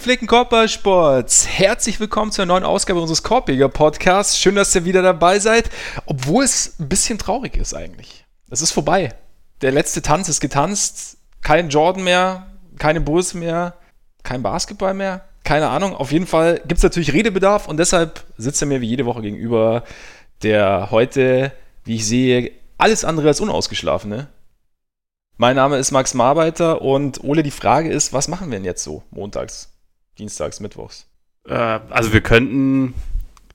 Gepflegten Korbballsports, herzlich willkommen zur neuen Ausgabe unseres Korbjäger Podcasts. Schön, dass ihr wieder dabei seid, obwohl es ein bisschen traurig ist eigentlich. Es ist vorbei. Der letzte Tanz ist getanzt. Kein Jordan mehr, keine Bulls mehr, kein Basketball mehr. Keine Ahnung. Auf jeden Fall gibt es natürlich Redebedarf und deshalb sitzt er mir wie jede Woche gegenüber, der heute, wie ich sehe, alles andere als unausgeschlafene mein Name ist Max Marbeiter und Ole, die Frage ist, was machen wir denn jetzt so montags, dienstags, mittwochs? Äh, also wir könnten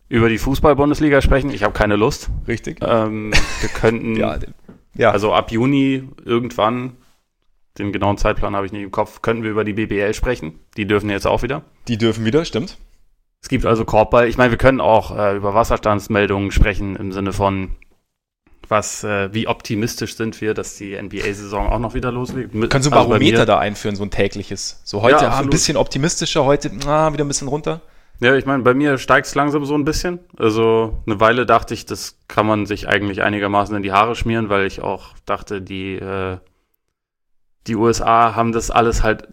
über die Fußball-Bundesliga sprechen. Ich habe keine Lust. Richtig. Ähm, wir könnten, ja, ja. also ab Juni irgendwann, den genauen Zeitplan habe ich nicht im Kopf, könnten wir über die BBL sprechen. Die dürfen jetzt auch wieder. Die dürfen wieder, stimmt. Es gibt also Korbball. Ich meine, wir können auch äh, über Wasserstandsmeldungen sprechen im Sinne von was, äh, wie optimistisch sind wir, dass die NBA-Saison auch noch wieder loslegt. Mit, Kannst du ein also Barometer da einführen, so ein tägliches? So heute ja, ah, ein bisschen optimistischer, heute ah, wieder ein bisschen runter? Ja, ich meine, bei mir steigt es langsam so ein bisschen. Also eine Weile dachte ich, das kann man sich eigentlich einigermaßen in die Haare schmieren, weil ich auch dachte, die, äh, die USA haben das alles halt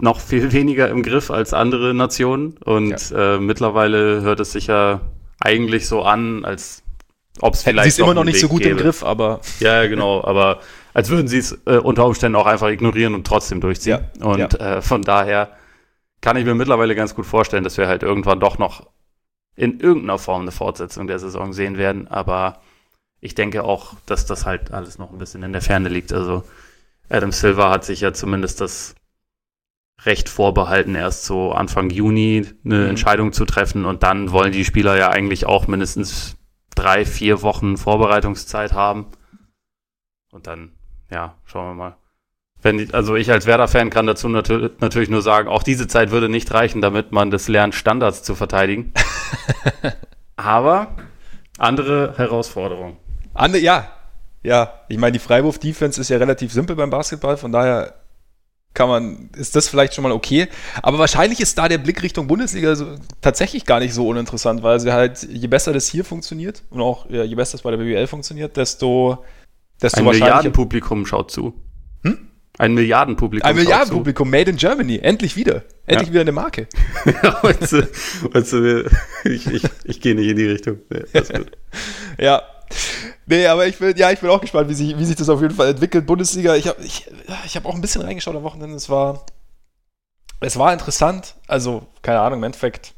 noch viel weniger im Griff als andere Nationen. Und ja. äh, mittlerweile hört es sich ja eigentlich so an, als ob es vielleicht. Sie ist immer noch nicht so gut gäbe. im Griff, aber. Ja, genau, aber als würden sie es äh, unter Umständen auch einfach ignorieren und trotzdem durchziehen. Ja, und ja. Äh, von daher kann ich mir mittlerweile ganz gut vorstellen, dass wir halt irgendwann doch noch in irgendeiner Form eine Fortsetzung der Saison sehen werden. Aber ich denke auch, dass das halt alles noch ein bisschen in der Ferne liegt. Also Adam Silver hat sich ja zumindest das Recht vorbehalten, erst so Anfang Juni eine mhm. Entscheidung zu treffen. Und dann wollen die Spieler ja eigentlich auch mindestens drei, vier Wochen Vorbereitungszeit haben. Und dann, ja, schauen wir mal. Wenn also ich als Werder-Fan kann dazu natür natürlich nur sagen, auch diese Zeit würde nicht reichen, damit man das lernt, Standards zu verteidigen. Aber andere Herausforderungen. Ande, ja, ja. Ich meine, die Freiwurf-Defense ist ja relativ simpel beim Basketball, von daher kann man, ist das vielleicht schon mal okay. Aber wahrscheinlich ist da der Blick Richtung Bundesliga so, tatsächlich gar nicht so uninteressant, weil sie halt, je besser das hier funktioniert und auch ja, je besser das bei der BWL funktioniert, desto, desto Ein Milliardenpublikum schaut zu. Hm? Ein Milliardenpublikum. Ein Milliardenpublikum, made in Germany. Endlich wieder. Endlich ja. wieder eine Marke. ja, weißt du, weißt du, ich, ich, ich gehe nicht in die Richtung. Nee, ja, Nee, aber ich bin, ja, ich bin auch gespannt, wie sich, wie sich das auf jeden Fall entwickelt. Bundesliga, ich habe ich, ich hab auch ein bisschen reingeschaut am Wochenende. Es war, es war interessant. Also, keine Ahnung, im Endeffekt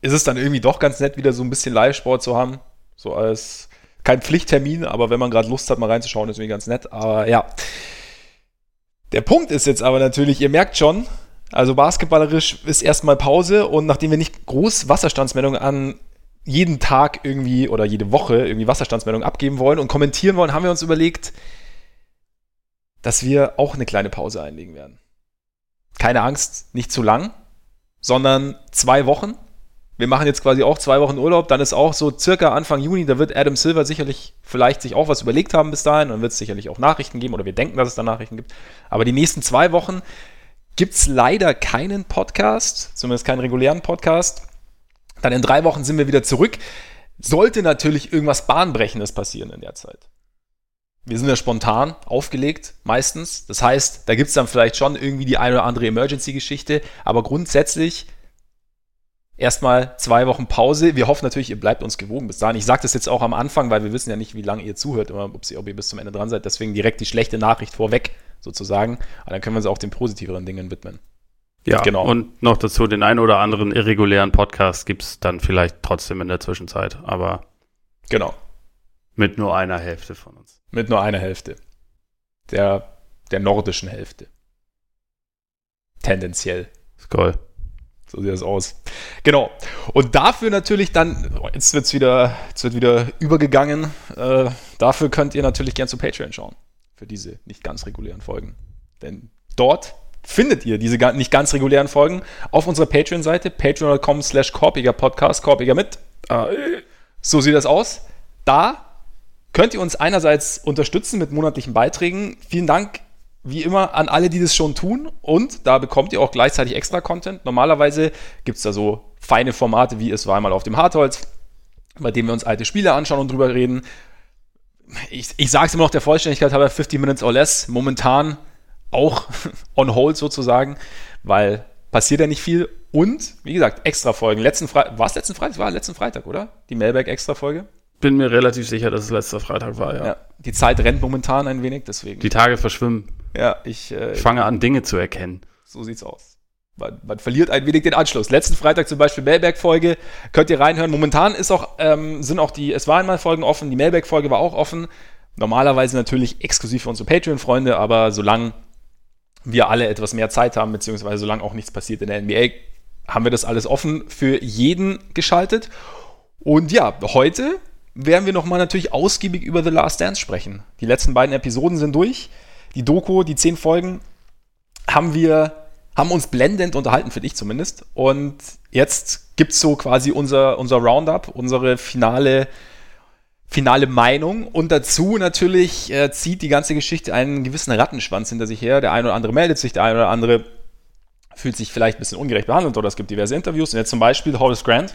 ist es dann irgendwie doch ganz nett, wieder so ein bisschen Live-Sport zu haben. So als kein Pflichttermin, aber wenn man gerade Lust hat, mal reinzuschauen, ist irgendwie ganz nett. Aber ja. Der Punkt ist jetzt aber natürlich, ihr merkt schon, also basketballerisch ist erstmal Pause und nachdem wir nicht groß Wasserstandsmeldungen an jeden Tag irgendwie oder jede Woche irgendwie Wasserstandsmeldungen abgeben wollen und kommentieren wollen, haben wir uns überlegt, dass wir auch eine kleine Pause einlegen werden. Keine Angst, nicht zu lang, sondern zwei Wochen. Wir machen jetzt quasi auch zwei Wochen Urlaub, dann ist auch so circa Anfang Juni, da wird Adam Silver sicherlich vielleicht sich auch was überlegt haben bis dahin, dann wird es sicherlich auch Nachrichten geben oder wir denken, dass es da Nachrichten gibt. Aber die nächsten zwei Wochen gibt es leider keinen Podcast, zumindest keinen regulären Podcast. Dann in drei Wochen sind wir wieder zurück. Sollte natürlich irgendwas Bahnbrechendes passieren in der Zeit. Wir sind ja spontan aufgelegt, meistens. Das heißt, da gibt es dann vielleicht schon irgendwie die eine oder andere Emergency-Geschichte. Aber grundsätzlich erstmal zwei Wochen Pause. Wir hoffen natürlich, ihr bleibt uns gewogen bis dahin. Ich sage das jetzt auch am Anfang, weil wir wissen ja nicht, wie lange ihr zuhört, immer, ob, ihr bis zum Ende dran seid. Deswegen direkt die schlechte Nachricht vorweg sozusagen. Aber dann können wir uns auch den positiveren Dingen widmen. Ja, genau. Und noch dazu den einen oder anderen irregulären Podcast gibt es dann vielleicht trotzdem in der Zwischenzeit, aber genau. Mit nur einer Hälfte von uns. Mit nur einer Hälfte. Der, der nordischen Hälfte. Tendenziell. Skoll. So sieht das aus. Genau. Und dafür natürlich dann, jetzt wird's wieder, jetzt wird wieder übergegangen. Äh, dafür könnt ihr natürlich gern zu Patreon schauen. Für diese nicht ganz regulären Folgen. Denn dort findet ihr diese nicht ganz regulären Folgen auf unserer Patreon-Seite, patreon.com slash korpiger Podcast, korpiger mit. So sieht das aus. Da könnt ihr uns einerseits unterstützen mit monatlichen Beiträgen. Vielen Dank wie immer an alle, die das schon tun. Und da bekommt ihr auch gleichzeitig extra Content. Normalerweise gibt es da so feine Formate, wie es war einmal auf dem Hartholz, bei dem wir uns alte Spiele anschauen und drüber reden. Ich, ich sage es immer noch der Vollständigkeit halber 50 Minutes or less. Momentan auch on hold sozusagen, weil passiert ja nicht viel. Und, wie gesagt, extra Folgen. Letzten Freitag, war es letzten Freitag? War letzten Freitag, oder? Die Mailback-Extra-Folge? Bin mir relativ sicher, dass es letzter Freitag war, ja. ja. Die Zeit rennt momentan ein wenig, deswegen. Die Tage verschwimmen. Ja, ich. Äh, ich fange an, Dinge zu erkennen. So sieht's aus. Man, man, verliert ein wenig den Anschluss. Letzten Freitag zum Beispiel Mailback-Folge. Könnt ihr reinhören. Momentan ist auch, ähm, sind auch die Es war einmal Folgen offen. Die Mailback-Folge war auch offen. Normalerweise natürlich exklusiv für unsere Patreon-Freunde, aber solange wir alle etwas mehr Zeit haben, beziehungsweise solange auch nichts passiert in der NBA, haben wir das alles offen für jeden geschaltet. Und ja, heute werden wir nochmal natürlich ausgiebig über The Last Dance sprechen. Die letzten beiden Episoden sind durch. Die Doku, die zehn Folgen, haben wir, haben uns blendend unterhalten, finde ich zumindest. Und jetzt gibt es so quasi unser, unser Roundup, unsere finale finale Meinung. Und dazu natürlich äh, zieht die ganze Geschichte einen gewissen Rattenschwanz hinter sich her. Der eine oder andere meldet sich, der eine oder andere fühlt sich vielleicht ein bisschen ungerecht behandelt oder es gibt diverse Interviews. Und jetzt zum Beispiel Horace Grant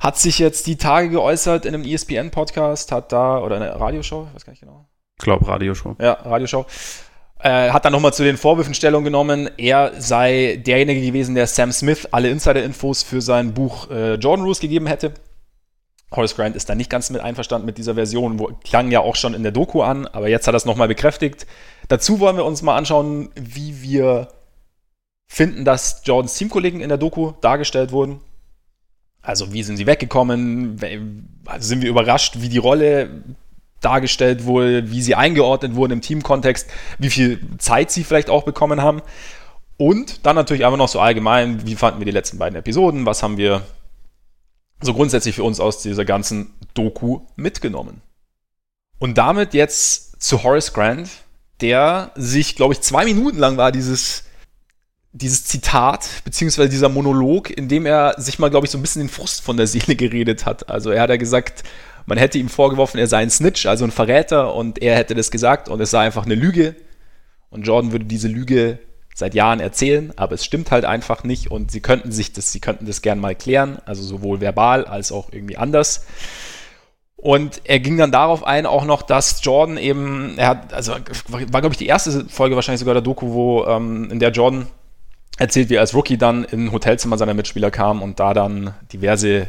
hat sich jetzt die Tage geäußert in einem ESPN-Podcast, hat da, oder eine Radioshow, ich weiß gar nicht genau. Ich glaube, Radioshow. Ja, Radioshow. Äh, hat dann nochmal zu den Vorwürfen Stellung genommen, er sei derjenige gewesen, der Sam Smith alle Insider-Infos für sein Buch äh, Jordan Rules gegeben hätte. Horace Grant ist da nicht ganz mit einverstanden mit dieser Version, wo, klang ja auch schon in der Doku an, aber jetzt hat er es nochmal bekräftigt. Dazu wollen wir uns mal anschauen, wie wir finden, dass Jordans Teamkollegen in der Doku dargestellt wurden. Also wie sind sie weggekommen? Sind wir überrascht, wie die Rolle dargestellt wurde, wie sie eingeordnet wurden im Teamkontext, wie viel Zeit sie vielleicht auch bekommen haben. Und dann natürlich einfach noch so allgemein, wie fanden wir die letzten beiden Episoden, was haben wir so grundsätzlich für uns aus dieser ganzen Doku mitgenommen. Und damit jetzt zu Horace Grant, der sich, glaube ich, zwei Minuten lang war dieses, dieses Zitat, beziehungsweise dieser Monolog, in dem er sich mal, glaube ich, so ein bisschen den Frust von der Seele geredet hat. Also er hat ja gesagt, man hätte ihm vorgeworfen, er sei ein Snitch, also ein Verräter, und er hätte das gesagt und es sei einfach eine Lüge. Und Jordan würde diese Lüge seit Jahren erzählen, aber es stimmt halt einfach nicht und sie könnten sich das, sie könnten das gern mal klären, also sowohl verbal als auch irgendwie anders. Und er ging dann darauf ein, auch noch, dass Jordan eben, er hat, also war, glaube ich, die erste Folge wahrscheinlich sogar der Doku, wo, ähm, in der Jordan erzählt, wie er als Rookie dann in ein Hotelzimmer seiner Mitspieler kam und da dann diverse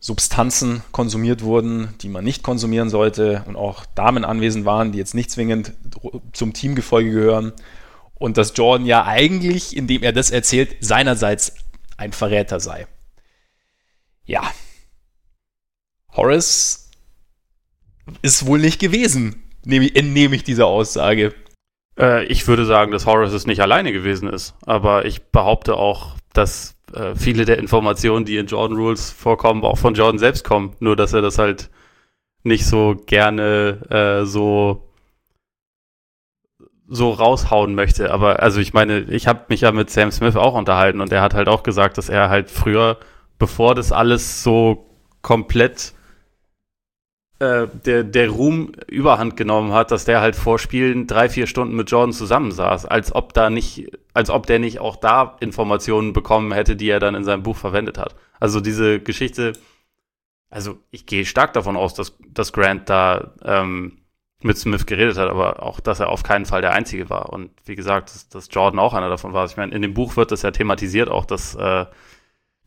Substanzen konsumiert wurden, die man nicht konsumieren sollte und auch Damen anwesend waren, die jetzt nicht zwingend zum Teamgefolge gehören und dass Jordan ja eigentlich, indem er das erzählt, seinerseits ein Verräter sei. Ja. Horace ist wohl nicht gewesen, entnehme ich dieser Aussage. Äh, ich würde sagen, dass Horace es nicht alleine gewesen ist, aber ich behaupte auch, dass äh, viele der Informationen, die in Jordan Rules vorkommen, auch von Jordan selbst kommen, nur dass er das halt nicht so gerne äh, so so raushauen möchte. Aber also ich meine, ich habe mich ja mit Sam Smith auch unterhalten und er hat halt auch gesagt, dass er halt früher, bevor das alles so komplett äh, der, der Ruhm überhand genommen hat, dass der halt vor Spielen drei, vier Stunden mit Jordan zusammensaß, als ob da nicht, als ob der nicht auch da Informationen bekommen hätte, die er dann in seinem Buch verwendet hat. Also diese Geschichte, also ich gehe stark davon aus, dass, dass Grant da ähm, mit Smith geredet hat, aber auch, dass er auf keinen Fall der Einzige war. Und wie gesagt, dass, dass Jordan auch einer davon war. Ich meine, in dem Buch wird das ja thematisiert, auch dass, äh,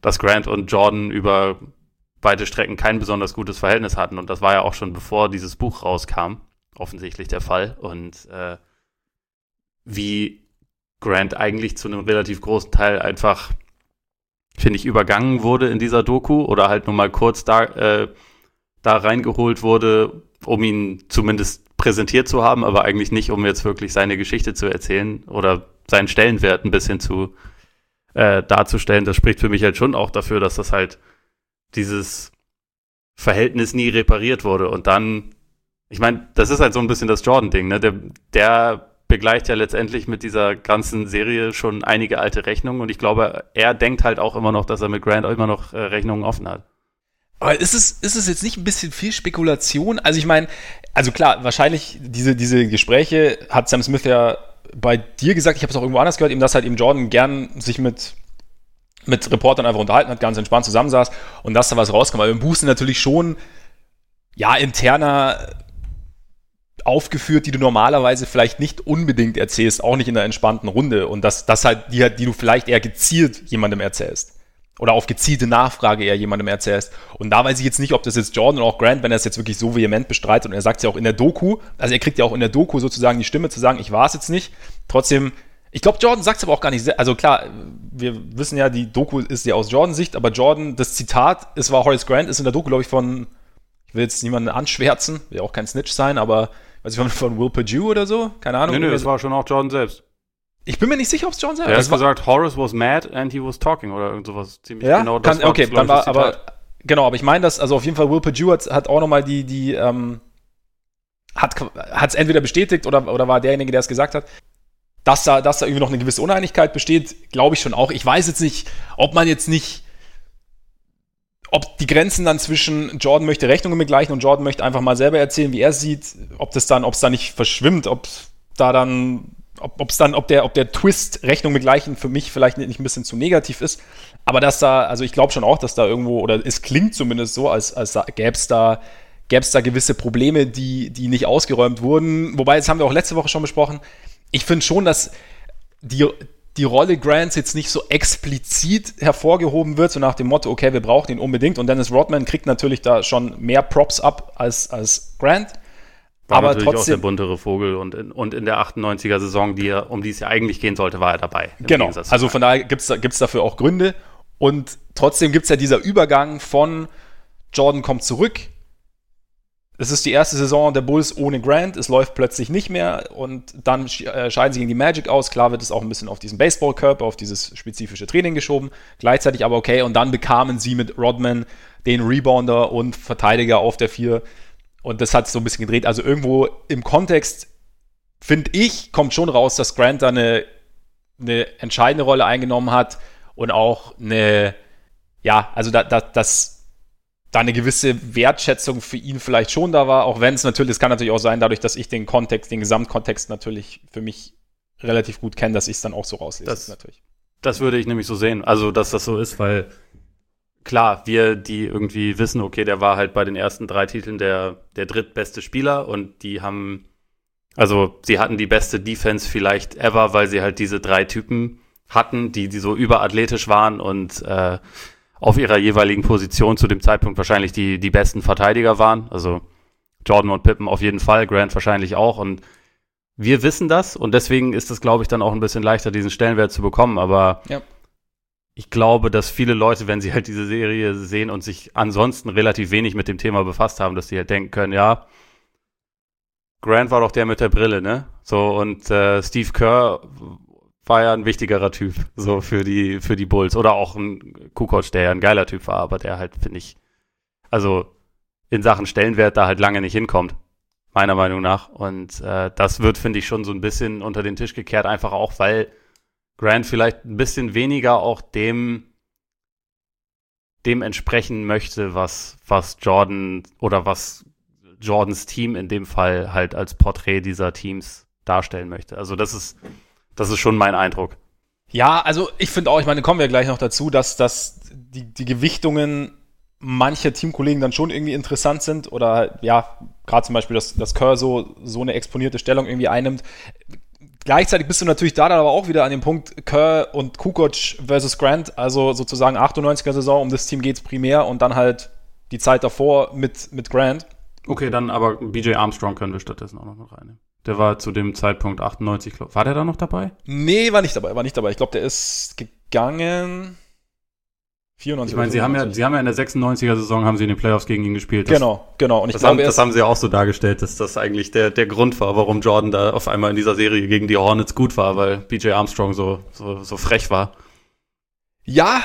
dass Grant und Jordan über beide Strecken kein besonders gutes Verhältnis hatten. Und das war ja auch schon bevor dieses Buch rauskam, offensichtlich der Fall. Und äh, wie Grant eigentlich zu einem relativ großen Teil einfach, finde ich, übergangen wurde in dieser Doku oder halt nur mal kurz da, äh, da reingeholt wurde, um ihn zumindest präsentiert zu haben, aber eigentlich nicht, um jetzt wirklich seine Geschichte zu erzählen oder seinen Stellenwert ein bisschen zu äh, darzustellen. Das spricht für mich halt schon auch dafür, dass das halt dieses Verhältnis nie repariert wurde. Und dann, ich meine, das ist halt so ein bisschen das Jordan-Ding, ne? Der, der begleicht ja letztendlich mit dieser ganzen Serie schon einige alte Rechnungen und ich glaube, er denkt halt auch immer noch, dass er mit Grant immer noch äh, Rechnungen offen hat. Aber ist es, ist es jetzt nicht ein bisschen viel Spekulation? Also ich meine, also klar, wahrscheinlich diese, diese Gespräche hat Sam Smith ja bei dir gesagt, ich habe es auch irgendwo anders gehört, eben dass halt eben Jordan gern sich mit, mit Reportern einfach unterhalten hat, ganz entspannt zusammensaß und dass da was rauskam. Aber im Buch sind natürlich schon, ja, interner aufgeführt, die du normalerweise vielleicht nicht unbedingt erzählst, auch nicht in einer entspannten Runde. Und das, das halt, die, die du vielleicht eher gezielt jemandem erzählst. Oder auf gezielte Nachfrage eher jemandem erzählst. Und da weiß ich jetzt nicht, ob das jetzt Jordan oder auch Grant, wenn er es jetzt wirklich so vehement bestreitet und er sagt es ja auch in der Doku, also er kriegt ja auch in der Doku sozusagen die Stimme zu sagen, ich war es jetzt nicht. Trotzdem, ich glaube, Jordan sagt es aber auch gar nicht. Sehr, also klar, wir wissen ja, die Doku ist ja aus Jordans Sicht, aber Jordan, das Zitat, es war Horace Grant, ist in der Doku, glaube ich, von, ich will jetzt niemanden anschwärzen, will auch kein Snitch sein, aber weiß ich von Will Perdue oder so, keine Ahnung. Nee, nee, das war schon auch Jordan selbst. Ich bin mir nicht sicher, ob es John selber ist. Er hat gesagt, Horace was mad and he was talking oder irgend sowas. Ziemlich ja? genau das Kann, Okay, dann war, aber, genau, aber ich meine das, also auf jeden Fall Will Perdue hat, hat auch nochmal die, die, ähm, hat es entweder bestätigt oder, oder war derjenige, der es gesagt hat. Dass da, dass da irgendwie noch eine gewisse Uneinigkeit besteht, glaube ich schon auch. Ich weiß jetzt nicht, ob man jetzt nicht, ob die Grenzen dann zwischen Jordan möchte Rechnungen begleichen und Jordan möchte einfach mal selber erzählen, wie er sieht, ob das dann, ob es da nicht verschwimmt, ob da dann ob es dann, ob der, ob der Twist Rechnung begleichen für mich vielleicht nicht ein bisschen zu negativ ist. Aber dass da, also ich glaube schon auch, dass da irgendwo, oder es klingt zumindest so, als, als gäbe es da, gäbe es da gewisse Probleme, die, die nicht ausgeräumt wurden. Wobei, das haben wir auch letzte Woche schon besprochen. Ich finde schon, dass die, die Rolle Grants jetzt nicht so explizit hervorgehoben wird, so nach dem Motto, okay, wir brauchen ihn unbedingt. Und Dennis Rodman kriegt natürlich da schon mehr Props ab als, als Grant. War aber natürlich trotzdem, auch der buntere Vogel und in, und in der 98er Saison, die er, um die es ja eigentlich gehen sollte, war er dabei. Genau, also von daher gibt es dafür auch Gründe. Und trotzdem gibt es ja dieser Übergang von Jordan kommt zurück, es ist die erste Saison der Bulls ohne Grant, es läuft plötzlich nicht mehr und dann äh, scheiden sie gegen die Magic aus. Klar wird es auch ein bisschen auf diesen Baseballkörper, auf dieses spezifische Training geschoben, gleichzeitig aber okay. Und dann bekamen sie mit Rodman den Rebounder und Verteidiger auf der 4 und das hat so ein bisschen gedreht. Also irgendwo im Kontext, finde ich, kommt schon raus, dass Grant da eine, eine entscheidende Rolle eingenommen hat und auch eine, ja, also da, da, dass da eine gewisse Wertschätzung für ihn vielleicht schon da war, auch wenn es natürlich, es kann natürlich auch sein, dadurch, dass ich den Kontext, den Gesamtkontext natürlich für mich relativ gut kenne, dass ich es dann auch so rauslese. Das, natürlich. das würde ich nämlich so sehen. Also, dass das so ist, weil klar, wir, die irgendwie wissen, okay, der war halt bei den ersten drei Titeln der, der drittbeste Spieler und die haben, also sie hatten die beste Defense vielleicht ever, weil sie halt diese drei Typen hatten, die, die so überathletisch waren und äh, auf ihrer jeweiligen Position zu dem Zeitpunkt wahrscheinlich die, die besten Verteidiger waren. Also Jordan und Pippen auf jeden Fall, Grant wahrscheinlich auch und wir wissen das und deswegen ist es, glaube ich, dann auch ein bisschen leichter, diesen Stellenwert zu bekommen. Aber ja ich glaube, dass viele Leute, wenn sie halt diese Serie sehen und sich ansonsten relativ wenig mit dem Thema befasst haben, dass sie halt denken können, ja, Grant war doch der mit der Brille, ne? So, und äh, Steve Kerr war ja ein wichtigerer Typ, so für die, für die Bulls. Oder auch ein Kukoc, der ja ein geiler Typ war, aber der halt, finde ich, also in Sachen Stellenwert da halt lange nicht hinkommt, meiner Meinung nach. Und äh, das wird, finde ich, schon so ein bisschen unter den Tisch gekehrt, einfach auch, weil Grant vielleicht ein bisschen weniger auch dem, dem entsprechen möchte, was, was Jordan oder was Jordans Team in dem Fall halt als Porträt dieser Teams darstellen möchte. Also das ist, das ist schon mein Eindruck. Ja, also ich finde auch, ich meine, kommen wir gleich noch dazu, dass, dass die, die Gewichtungen mancher Teamkollegen dann schon irgendwie interessant sind oder ja, gerade zum Beispiel, dass, dass Kerr so, so eine exponierte Stellung irgendwie einnimmt. Gleichzeitig bist du natürlich da dann aber auch wieder an dem Punkt Kerr und Kukoc versus Grant, also sozusagen 98er Saison, um das Team geht es primär und dann halt die Zeit davor mit, mit Grant. Okay, dann aber BJ Armstrong können wir stattdessen auch noch reinnehmen. Der war zu dem Zeitpunkt 98, glaub, war der da noch dabei? Nee, war nicht dabei, war nicht dabei. Ich glaube, der ist gegangen. 94 ich meine, sie haben ja, sie haben ja in der 96er Saison haben sie in den Playoffs gegen ihn gespielt. Das, genau, genau. Und ich das, glaube, haben, das haben sie ja auch so dargestellt, dass das eigentlich der, der Grund war, warum Jordan da auf einmal in dieser Serie gegen die Hornets gut war, weil BJ Armstrong so, so, so frech war. Ja,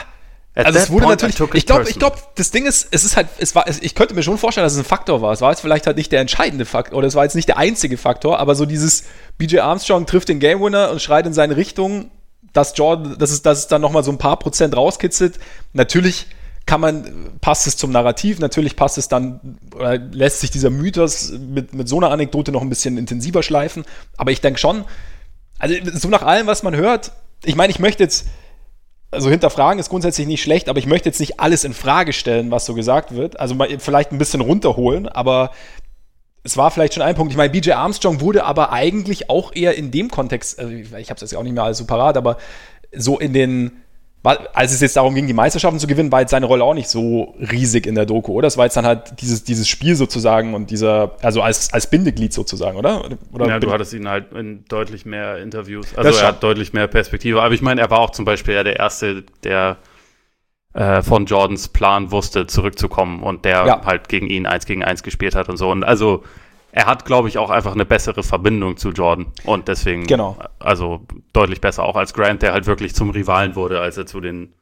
At also es wurde natürlich. Ich glaube, ich glaube, das Ding ist, es ist halt, es war, ich könnte mir schon vorstellen, dass es ein Faktor war. Es war jetzt vielleicht halt nicht der entscheidende Faktor oder es war jetzt nicht der einzige Faktor, aber so dieses BJ Armstrong trifft den Game Winner und schreit in seine Richtung dass Jordan, dass es, dass es dann nochmal so ein paar Prozent rauskitzelt. Natürlich kann man, passt es zum Narrativ, natürlich passt es dann, oder lässt sich dieser Mythos mit, mit so einer Anekdote noch ein bisschen intensiver schleifen. Aber ich denke schon, also so nach allem, was man hört, ich meine, ich möchte jetzt, also hinterfragen ist grundsätzlich nicht schlecht, aber ich möchte jetzt nicht alles in Frage stellen, was so gesagt wird. Also vielleicht ein bisschen runterholen, aber es war vielleicht schon ein Punkt. Ich meine, BJ Armstrong wurde aber eigentlich auch eher in dem Kontext, also ich, habe es jetzt auch nicht mehr alles so parat, aber so in den, als es jetzt darum ging, die Meisterschaften zu gewinnen, war jetzt seine Rolle auch nicht so riesig in der Doku, oder? Das war jetzt dann halt dieses, dieses Spiel sozusagen und dieser, also als, als Bindeglied sozusagen, oder? oder ja, du hattest ihn halt in deutlich mehr Interviews, also er hat deutlich mehr Perspektive, aber ich meine, er war auch zum Beispiel ja der Erste, der äh, von Jordans Plan wusste, zurückzukommen und der ja. halt gegen ihn eins gegen eins gespielt hat und so. Und also er hat, glaube ich, auch einfach eine bessere Verbindung zu Jordan und deswegen, genau. also deutlich besser auch als Grant, der halt wirklich zum Rivalen wurde, als er zu den,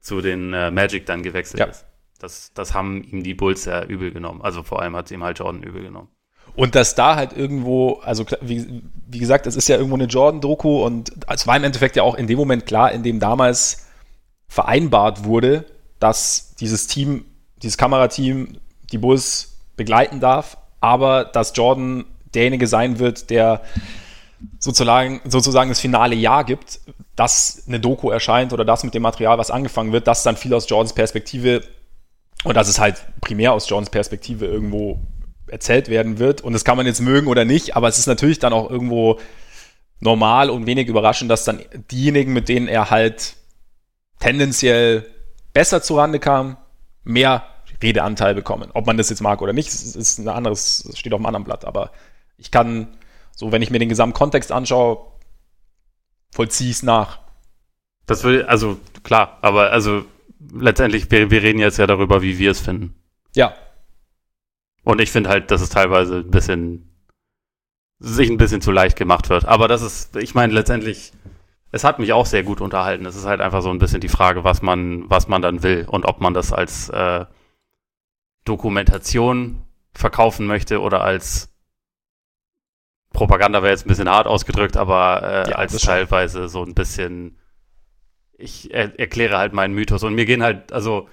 zu den äh, Magic dann gewechselt ja. ist. Das, das haben ihm die Bulls sehr übel genommen. Also vor allem hat es ihm halt Jordan übel genommen. Und dass da halt irgendwo, also wie, wie gesagt, es ist ja irgendwo eine Jordan-Doku und es war im Endeffekt ja auch in dem Moment klar, in dem damals vereinbart wurde, dass dieses Team, dieses Kamerateam die Bulls begleiten darf, aber dass Jordan derjenige sein wird, der sozusagen, sozusagen das finale Jahr gibt, dass eine Doku erscheint oder das mit dem Material, was angefangen wird, das dann viel aus Jordans Perspektive und dass es halt primär aus Jordans Perspektive irgendwo erzählt werden wird. Und das kann man jetzt mögen oder nicht, aber es ist natürlich dann auch irgendwo normal und wenig überraschend, dass dann diejenigen, mit denen er halt tendenziell besser zurande kam, mehr Redeanteil bekommen. Ob man das jetzt mag oder nicht, ist ein anderes, steht auf einem anderen Blatt. Aber ich kann, so wenn ich mir den gesamten Kontext anschaue, vollziehe es nach. Das will, also klar, aber also letztendlich, wir, wir reden jetzt ja darüber, wie wir es finden. Ja. Und ich finde halt, dass es teilweise ein bisschen, sich ein bisschen zu leicht gemacht wird. Aber das ist, ich meine, letztendlich es hat mich auch sehr gut unterhalten. Es ist halt einfach so ein bisschen die Frage, was man, was man dann will und ob man das als äh, Dokumentation verkaufen möchte oder als Propaganda wäre jetzt ein bisschen hart ausgedrückt, aber äh, ja, als teilweise so ein bisschen, ich er, erkläre halt meinen Mythos und mir gehen halt, also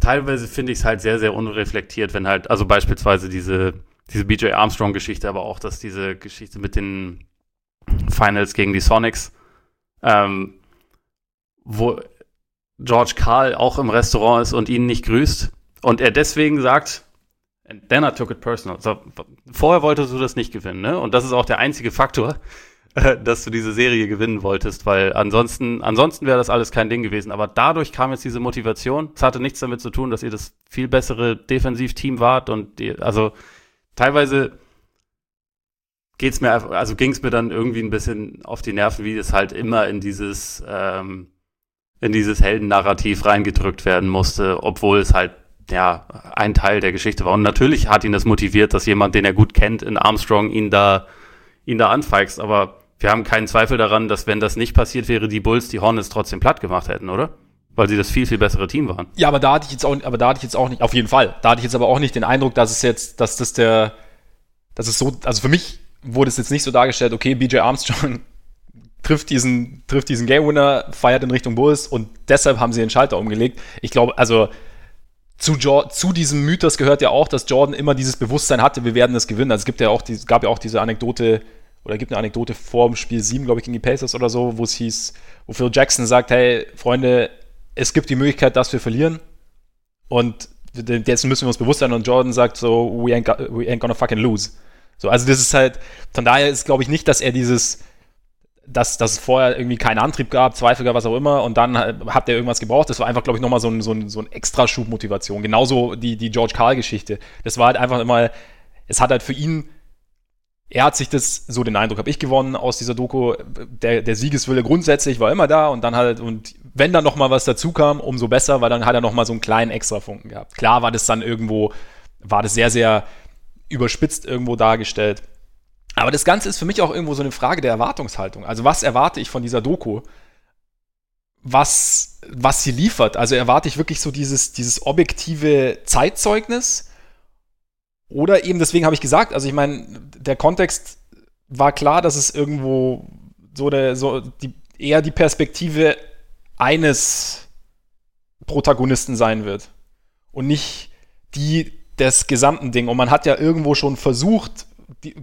teilweise finde ich es halt sehr, sehr unreflektiert, wenn halt, also beispielsweise diese, diese BJ Armstrong-Geschichte, aber auch, dass diese Geschichte mit den Finals gegen die Sonics, ähm, wo George Carl auch im Restaurant ist und ihn nicht grüßt und er deswegen sagt, And then I took it personal. So, vorher wolltest du das nicht gewinnen, ne? Und das ist auch der einzige Faktor, äh, dass du diese Serie gewinnen wolltest, weil ansonsten, ansonsten wäre das alles kein Ding gewesen. Aber dadurch kam jetzt diese Motivation. Es hatte nichts damit zu tun, dass ihr das viel bessere Defensivteam wart und die, also teilweise geht's mir, also ging's mir dann irgendwie ein bisschen auf die Nerven, wie es halt immer in dieses, ähm, in dieses Heldennarrativ reingedrückt werden musste, obwohl es halt ja ein Teil der Geschichte war. Und natürlich hat ihn das motiviert, dass jemand, den er gut kennt, in Armstrong ihn da, ihn da anfeixt. Aber wir haben keinen Zweifel daran, dass wenn das nicht passiert wäre, die Bulls die Hornets trotzdem platt gemacht hätten, oder? Weil sie das viel, viel bessere Team waren. Ja, aber da hatte ich jetzt auch, aber da hatte ich jetzt auch nicht, auf jeden Fall, da hatte ich jetzt aber auch nicht den Eindruck, dass es jetzt, dass das der, dass es so, also für mich wurde es jetzt nicht so dargestellt, okay, BJ Armstrong trifft diesen, trifft diesen Game Winner, feiert in Richtung Bulls und deshalb haben sie den Schalter umgelegt. Ich glaube, also zu, zu diesem Mythos gehört ja auch, dass Jordan immer dieses Bewusstsein hatte, wir werden das gewinnen. Also es gibt ja auch, die, gab ja auch diese Anekdote, oder gibt eine Anekdote vor dem Spiel 7, glaube ich, gegen die Pacers oder so, wo es hieß, wo Phil Jackson sagt, hey, Freunde, es gibt die Möglichkeit, dass wir verlieren und jetzt müssen wir uns bewusst sein und Jordan sagt so, we ain't, we ain't gonna fucking lose. So, also das ist halt, von daher ist, glaube ich, nicht, dass er dieses, dass, dass es vorher irgendwie keinen Antrieb gab, Zweifel gab, was auch immer, und dann hat er irgendwas gebraucht. Das war einfach, glaube ich, nochmal so ein, so ein, so ein Extraschub-Motivation. Genauso die, die George Carl-Geschichte. Das war halt einfach immer, es hat halt für ihn, er hat sich das, so den Eindruck habe ich gewonnen aus dieser Doku, der, der Siegeswille grundsätzlich war immer da und dann halt, und wenn dann nochmal was dazu kam, umso besser, weil dann hat er nochmal so einen kleinen Extrafunken gehabt. Klar war das dann irgendwo, war das sehr, sehr überspitzt irgendwo dargestellt. Aber das Ganze ist für mich auch irgendwo so eine Frage der Erwartungshaltung. Also was erwarte ich von dieser Doku? Was, was sie liefert? Also erwarte ich wirklich so dieses, dieses objektive Zeitzeugnis? Oder eben, deswegen habe ich gesagt, also ich meine, der Kontext war klar, dass es irgendwo so, der, so die, eher die Perspektive eines Protagonisten sein wird. Und nicht die des gesamten Ding. Und man hat ja irgendwo schon versucht, die,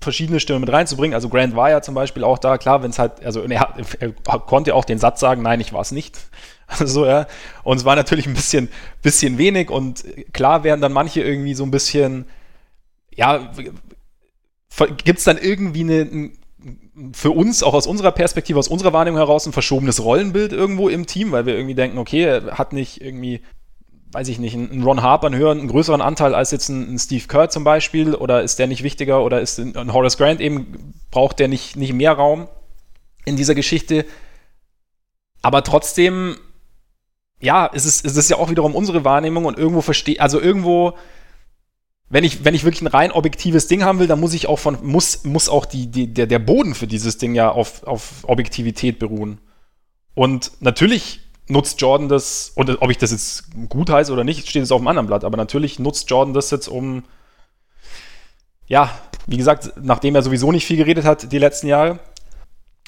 verschiedene Stimmen mit reinzubringen. Also Grant war ja zum Beispiel auch da, klar, wenn es halt, also er, er, konnte auch den Satz sagen, nein, ich war es nicht. Also ja. Und es war natürlich ein bisschen, bisschen wenig und klar werden dann manche irgendwie so ein bisschen, ja, gibt es dann irgendwie eine, für uns, auch aus unserer Perspektive, aus unserer Wahrnehmung heraus, ein verschobenes Rollenbild irgendwo im Team, weil wir irgendwie denken, okay, er hat nicht irgendwie, weiß ich nicht, einen Ron Harper einen höheren, einen größeren Anteil als jetzt ein, Steve Kerr zum Beispiel, oder ist der nicht wichtiger, oder ist ein Horace Grant eben, braucht der nicht, nicht mehr Raum in dieser Geschichte. Aber trotzdem, ja, es ist, es ist ja auch wiederum unsere Wahrnehmung und irgendwo verstehe, also irgendwo wenn ich, wenn ich wirklich ein rein objektives Ding haben will, dann muss ich auch von, muss, muss auch die, die, der, der Boden für dieses Ding ja auf, auf Objektivität beruhen. Und natürlich nutzt Jordan das, und ob ich das jetzt gut heiße oder nicht, steht es auf dem anderen Blatt, aber natürlich nutzt Jordan das jetzt um, ja, wie gesagt, nachdem er sowieso nicht viel geredet hat die letzten Jahre,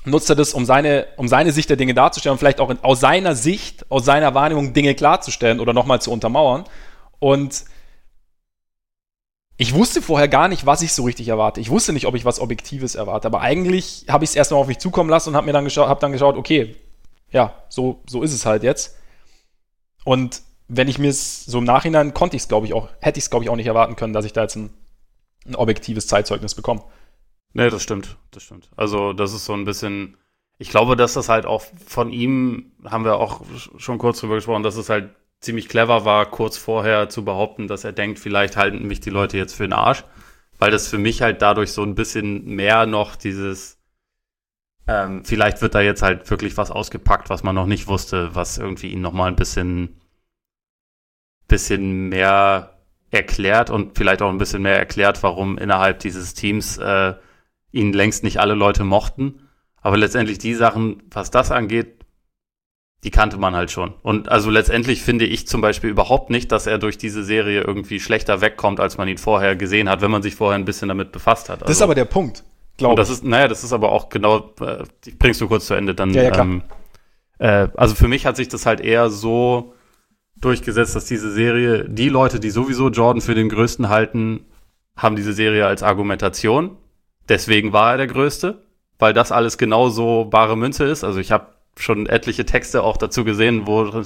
nutzt er das, um seine, um seine Sicht der Dinge darzustellen und vielleicht auch in, aus seiner Sicht, aus seiner Wahrnehmung Dinge klarzustellen oder nochmal zu untermauern. Und ich wusste vorher gar nicht, was ich so richtig erwarte. Ich wusste nicht, ob ich was Objektives erwarte, aber eigentlich habe ich es erstmal auf mich zukommen lassen und habe mir dann geschaut, habe dann geschaut, okay, ja, so, so ist es halt jetzt. Und wenn ich mir es so im Nachhinein konnte ich es, glaube ich, auch, hätte ich es, glaube ich, auch nicht erwarten können, dass ich da jetzt ein, ein objektives Zeitzeugnis bekomme. Nee, das stimmt, das stimmt. Also, das ist so ein bisschen, ich glaube, dass das halt auch von ihm, haben wir auch schon kurz drüber gesprochen, dass es halt ziemlich clever war, kurz vorher zu behaupten, dass er denkt, vielleicht halten mich die Leute jetzt für den Arsch. Weil das für mich halt dadurch so ein bisschen mehr noch dieses, ähm, vielleicht wird da jetzt halt wirklich was ausgepackt, was man noch nicht wusste, was irgendwie ihn nochmal ein bisschen, bisschen mehr erklärt und vielleicht auch ein bisschen mehr erklärt, warum innerhalb dieses Teams äh, ihn längst nicht alle Leute mochten. Aber letztendlich die Sachen, was das angeht, die kannte man halt schon. Und also letztendlich finde ich zum Beispiel überhaupt nicht, dass er durch diese Serie irgendwie schlechter wegkommt, als man ihn vorher gesehen hat, wenn man sich vorher ein bisschen damit befasst hat. Also, das ist also aber der Punkt, glaube ich. Das ist, naja, das ist aber auch genau, äh, bringst du kurz zu Ende, dann. Ja, ja. Ähm, äh, also für mich hat sich das halt eher so durchgesetzt, dass diese Serie, die Leute, die sowieso Jordan für den Größten halten, haben diese Serie als Argumentation. Deswegen war er der Größte, weil das alles genauso bare Münze ist. Also ich habe schon etliche Texte auch dazu gesehen, wo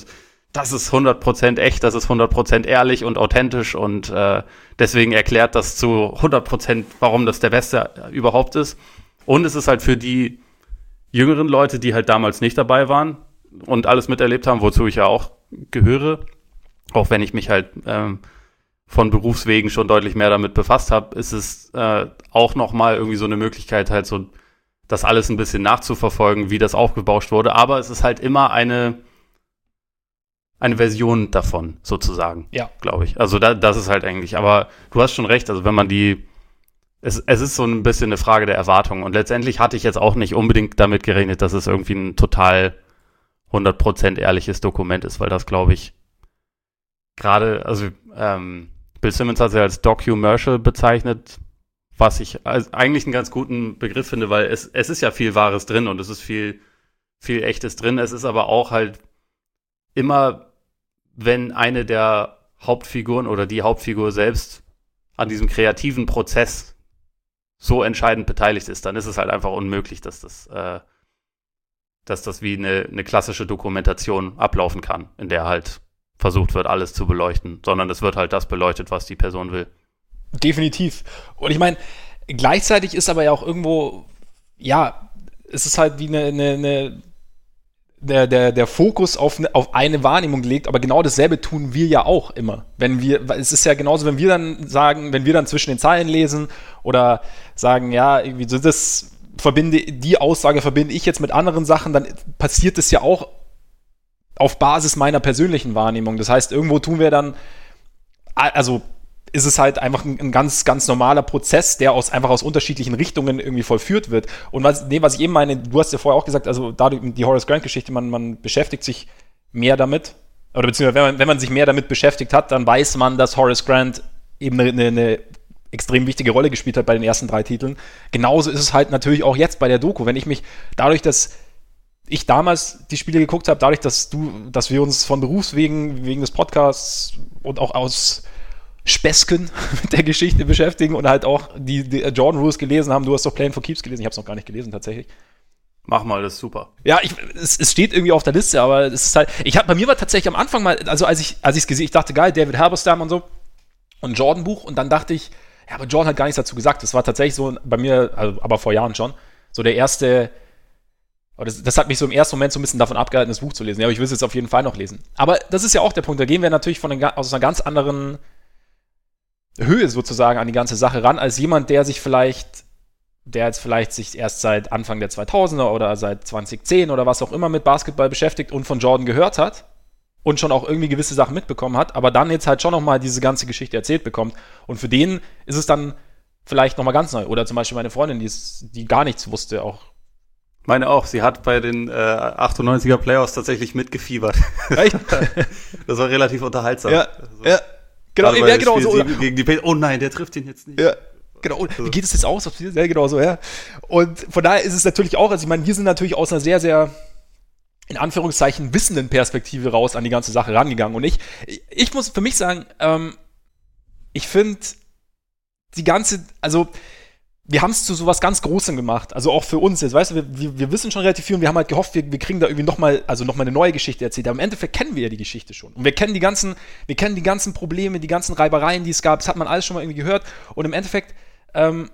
das ist 100% echt, das ist 100% ehrlich und authentisch und äh, deswegen erklärt das zu 100%, warum das der Beste überhaupt ist. Und es ist halt für die jüngeren Leute, die halt damals nicht dabei waren und alles miterlebt haben, wozu ich ja auch gehöre, auch wenn ich mich halt ähm, von Berufswegen schon deutlich mehr damit befasst habe, ist es äh, auch nochmal irgendwie so eine Möglichkeit, halt so das alles ein bisschen nachzuverfolgen, wie das aufgebauscht wurde. Aber es ist halt immer eine, eine Version davon, sozusagen. Ja. Glaube ich. Also da, das ist halt eigentlich. Aber du hast schon recht. Also wenn man die, es, es ist so ein bisschen eine Frage der Erwartung. Und letztendlich hatte ich jetzt auch nicht unbedingt damit gerechnet, dass es irgendwie ein total 100% ehrliches Dokument ist, weil das, glaube ich, gerade, also ähm, Bill Simmons hat sie als Documercial bezeichnet was ich eigentlich einen ganz guten Begriff finde, weil es, es ist ja viel Wahres drin und es ist viel, viel Echtes drin. Es ist aber auch halt immer, wenn eine der Hauptfiguren oder die Hauptfigur selbst an diesem kreativen Prozess so entscheidend beteiligt ist, dann ist es halt einfach unmöglich, dass das, äh, dass das wie eine, eine klassische Dokumentation ablaufen kann, in der halt versucht wird, alles zu beleuchten, sondern es wird halt das beleuchtet, was die Person will. Definitiv. Und ich meine, gleichzeitig ist aber ja auch irgendwo, ja, es ist halt wie eine, eine, eine der, der, der Fokus auf, eine, auf eine Wahrnehmung legt, aber genau dasselbe tun wir ja auch immer. Wenn wir, es ist ja genauso, wenn wir dann sagen, wenn wir dann zwischen den Zeilen lesen oder sagen, ja, irgendwie so das verbinde, die Aussage verbinde ich jetzt mit anderen Sachen, dann passiert es ja auch auf Basis meiner persönlichen Wahrnehmung. Das heißt, irgendwo tun wir dann, also ist es halt einfach ein, ein, ganz, ganz normaler Prozess, der aus, einfach aus unterschiedlichen Richtungen irgendwie vollführt wird. Und was, nee, was ich eben meine, du hast ja vorher auch gesagt, also dadurch die Horace Grant-Geschichte, man, man beschäftigt sich mehr damit, oder beziehungsweise wenn man, wenn man sich mehr damit beschäftigt hat, dann weiß man, dass Horace Grant eben eine, eine extrem wichtige Rolle gespielt hat bei den ersten drei Titeln. Genauso ist es halt natürlich auch jetzt bei der Doku. Wenn ich mich dadurch, dass ich damals die Spiele geguckt habe, dadurch, dass du, dass wir uns von Berufswegen, wegen des Podcasts und auch aus Späßchen mit der Geschichte beschäftigen und halt auch die, die Jordan Rules gelesen haben. Du hast doch Playing for Keeps gelesen. Ich habe es noch gar nicht gelesen tatsächlich. Mach mal, das ist super. Ja, ich, es, es, steht irgendwie auf der Liste, aber es ist halt. Ich habe bei mir war tatsächlich am Anfang mal, also als ich als ich es gesehen, ich dachte geil, David Halberstam und so und Jordan Buch und dann dachte ich, Ja, aber Jordan hat gar nichts dazu gesagt. Das war tatsächlich so bei mir, also, aber vor Jahren schon, so der erste, das, das, hat mich so im ersten Moment so ein bisschen davon abgehalten, das Buch zu lesen. Ja, aber ich will es jetzt auf jeden Fall noch lesen. Aber das ist ja auch der Punkt. Da gehen wir natürlich von den, aus einer ganz anderen Höhe sozusagen an die ganze Sache ran, als jemand, der sich vielleicht, der jetzt vielleicht sich erst seit Anfang der 2000er oder seit 2010 oder was auch immer mit Basketball beschäftigt und von Jordan gehört hat und schon auch irgendwie gewisse Sachen mitbekommen hat, aber dann jetzt halt schon nochmal diese ganze Geschichte erzählt bekommt. Und für den ist es dann vielleicht nochmal ganz neu. Oder zum Beispiel meine Freundin, die, ist, die gar nichts wusste, auch. Meine auch, sie hat bei den äh, 98er Playoffs tatsächlich mitgefiebert. Echt? das war relativ unterhaltsam. Ja, also, ja. Genau, ja, genau so. Gegen die oh nein, der trifft ihn jetzt nicht. Ja. Genau, wie geht es jetzt aus? Ja, genau so, ja. Und von daher ist es natürlich auch, also ich meine, wir sind natürlich aus einer sehr, sehr in Anführungszeichen wissenden Perspektive raus an die ganze Sache rangegangen. Und ich, ich muss für mich sagen, ähm, ich finde die ganze, also wir haben es zu sowas ganz Großem gemacht. Also auch für uns jetzt, weißt du, wir, wir, wir wissen schon relativ viel und wir haben halt gehofft, wir, wir kriegen da irgendwie nochmal, also nochmal eine neue Geschichte erzählt. Aber im Endeffekt kennen wir ja die Geschichte schon. Und wir kennen die ganzen, wir kennen die ganzen Probleme, die ganzen Reibereien, die es gab. Das hat man alles schon mal irgendwie gehört. Und im Endeffekt, ähm,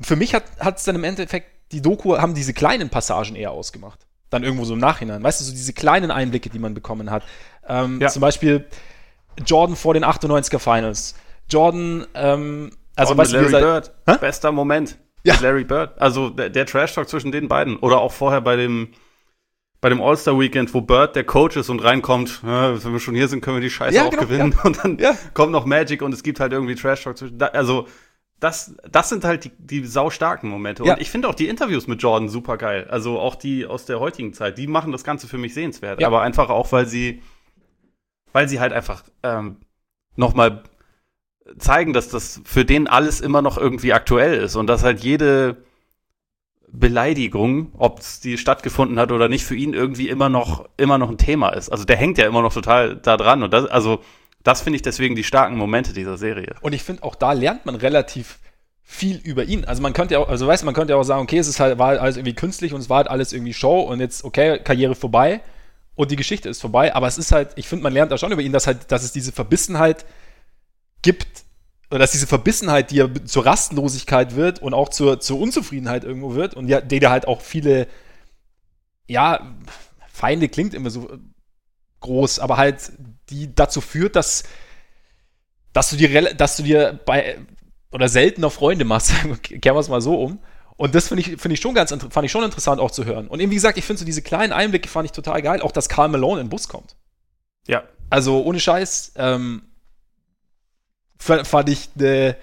für mich hat es dann im Endeffekt, die Doku haben diese kleinen Passagen eher ausgemacht dann irgendwo so im Nachhinein. Weißt du, so diese kleinen Einblicke, die man bekommen hat. Ähm, ja. Zum Beispiel Jordan vor den 98er Finals. Jordan, ähm, also weißt Larry Bird, Hä? bester Moment. Ja. Larry Bird. Also der, der Trash-Talk zwischen den beiden. Oder auch vorher bei dem bei dem All-Star-Weekend, wo Bird der Coach ist und reinkommt, ja, wenn wir schon hier sind, können wir die Scheiße ja, auch genau, gewinnen. Ja. Und dann kommt noch Magic und es gibt halt irgendwie Trash-Talk zwischen. Also das, das sind halt die, die saustarken Momente. Und ich finde auch die Interviews mit Jordan super geil. Also auch die aus der heutigen Zeit, die machen das Ganze für mich sehenswert. Aber einfach auch, weil sie, weil sie halt einfach ähm, nochmal zeigen, dass das für den alles immer noch irgendwie aktuell ist und dass halt jede Beleidigung, ob es die stattgefunden hat oder nicht, für ihn irgendwie immer noch, immer noch ein Thema ist. Also der hängt ja immer noch total da dran. Und das, also das finde ich deswegen die starken Momente dieser Serie. Und ich finde, auch da lernt man relativ viel über ihn. Also man könnte ja auch, also weißt man könnte ja auch sagen, okay, es ist halt, war halt alles irgendwie künstlich und es war halt alles irgendwie Show und jetzt, okay, Karriere vorbei und die Geschichte ist vorbei. Aber es ist halt, ich finde, man lernt da schon über ihn, dass halt, dass es diese Verbissenheit gibt, oder dass diese Verbissenheit, die ja zur Rastlosigkeit wird und auch zur, zur Unzufriedenheit irgendwo wird und ja, der da halt auch viele, ja, Feinde klingt immer so groß, aber halt die dazu führt, dass, dass du dir, dass du dir bei oder seltener Freunde machst, kehren wir es mal so um. Und das finde ich, finde ich schon ganz, fand ich schon interessant auch zu hören. Und eben, wie gesagt, ich finde so diese kleinen Einblicke fand ich total geil, auch dass Karl Malone in den Bus kommt. Ja. Also ohne Scheiß, ähm, fand ich eine,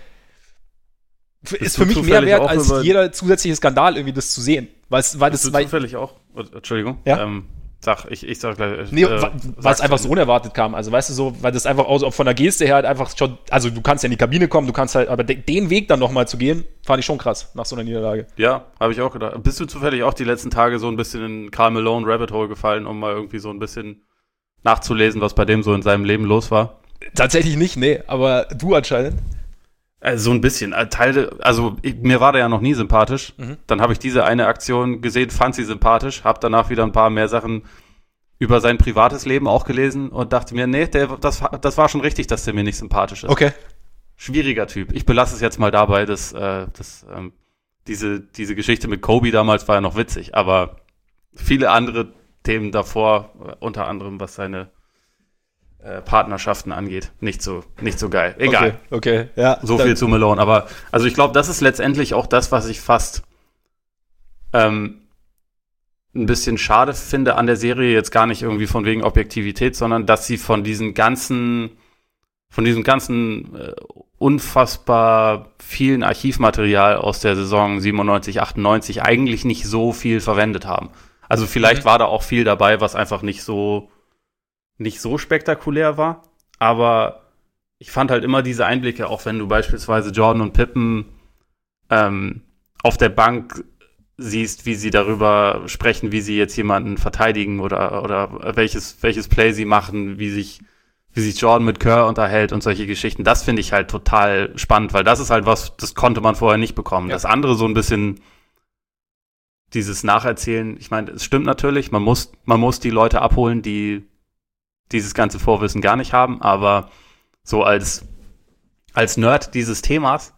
ist für mich mehr wert als jeder zusätzliche Skandal irgendwie das zu sehen. Weil, weil das, weil, zufällig auch, Entschuldigung, ja? ähm, Sag, ich, ich sag gleich. Nee, äh, weil es einfach so unerwartet kam. Also weißt du so, weil das einfach auch von der Geste her halt einfach schon, also du kannst ja in die Kabine kommen, du kannst halt, aber den Weg dann nochmal zu gehen, fand ich schon krass nach so einer Niederlage. Ja, habe ich auch gedacht. Bist du zufällig auch die letzten Tage so ein bisschen in Carl Malone Rabbit Hole gefallen, um mal irgendwie so ein bisschen nachzulesen, was bei dem so in seinem Leben los war? Tatsächlich nicht, nee, aber du anscheinend. Also so ein bisschen. Äh, Teil, also ich, mir war der ja noch nie sympathisch. Mhm. Dann habe ich diese eine Aktion gesehen, fand sie sympathisch, habe danach wieder ein paar mehr Sachen über sein privates Leben auch gelesen und dachte mir, nee, der, das, das war schon richtig, dass der mir nicht sympathisch ist. Okay. Schwieriger Typ. Ich belasse es jetzt mal dabei, dass, äh, dass ähm, diese, diese Geschichte mit Kobe damals war ja noch witzig, aber viele andere Themen davor, äh, unter anderem was seine Partnerschaften angeht. Nicht so, nicht so geil. Egal. Okay, okay. ja. So viel zu Malone. Aber also ich glaube, das ist letztendlich auch das, was ich fast ähm, ein bisschen schade finde an der Serie, jetzt gar nicht irgendwie von wegen Objektivität, sondern dass sie von diesen ganzen, von diesem ganzen äh, unfassbar vielen Archivmaterial aus der Saison 97, 98 eigentlich nicht so viel verwendet haben. Also vielleicht mhm. war da auch viel dabei, was einfach nicht so nicht so spektakulär war, aber ich fand halt immer diese Einblicke, auch wenn du beispielsweise Jordan und Pippen ähm, auf der Bank siehst, wie sie darüber sprechen, wie sie jetzt jemanden verteidigen oder, oder welches, welches Play sie machen, wie sich, wie sich Jordan mit Kerr unterhält und solche Geschichten. Das finde ich halt total spannend, weil das ist halt was, das konnte man vorher nicht bekommen. Ja. Das andere so ein bisschen dieses Nacherzählen. Ich meine, es stimmt natürlich, man muss, man muss die Leute abholen, die dieses ganze Vorwissen gar nicht haben, aber so als, als Nerd dieses Themas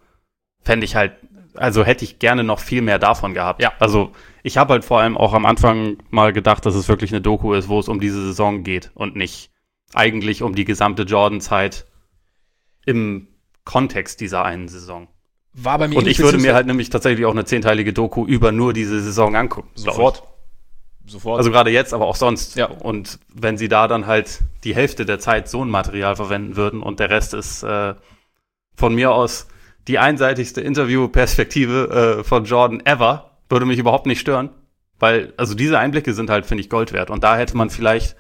fände ich halt, also hätte ich gerne noch viel mehr davon gehabt. Ja. Also ich habe halt vor allem auch am Anfang mal gedacht, dass es wirklich eine Doku ist, wo es um diese Saison geht und nicht eigentlich um die gesamte Jordan-Zeit im Kontext dieser einen Saison. War bei mir Und ich würde mir halt nämlich tatsächlich auch eine zehnteilige Doku über nur diese Saison angucken. Sofort. Sofort. Also gerade jetzt, aber auch sonst. Ja. Und wenn sie da dann halt die Hälfte der Zeit so ein Material verwenden würden und der Rest ist äh, von mir aus die einseitigste Interviewperspektive äh, von Jordan ever, würde mich überhaupt nicht stören. Weil, also diese Einblicke sind halt, finde ich, Gold wert. Und da hätte man vielleicht,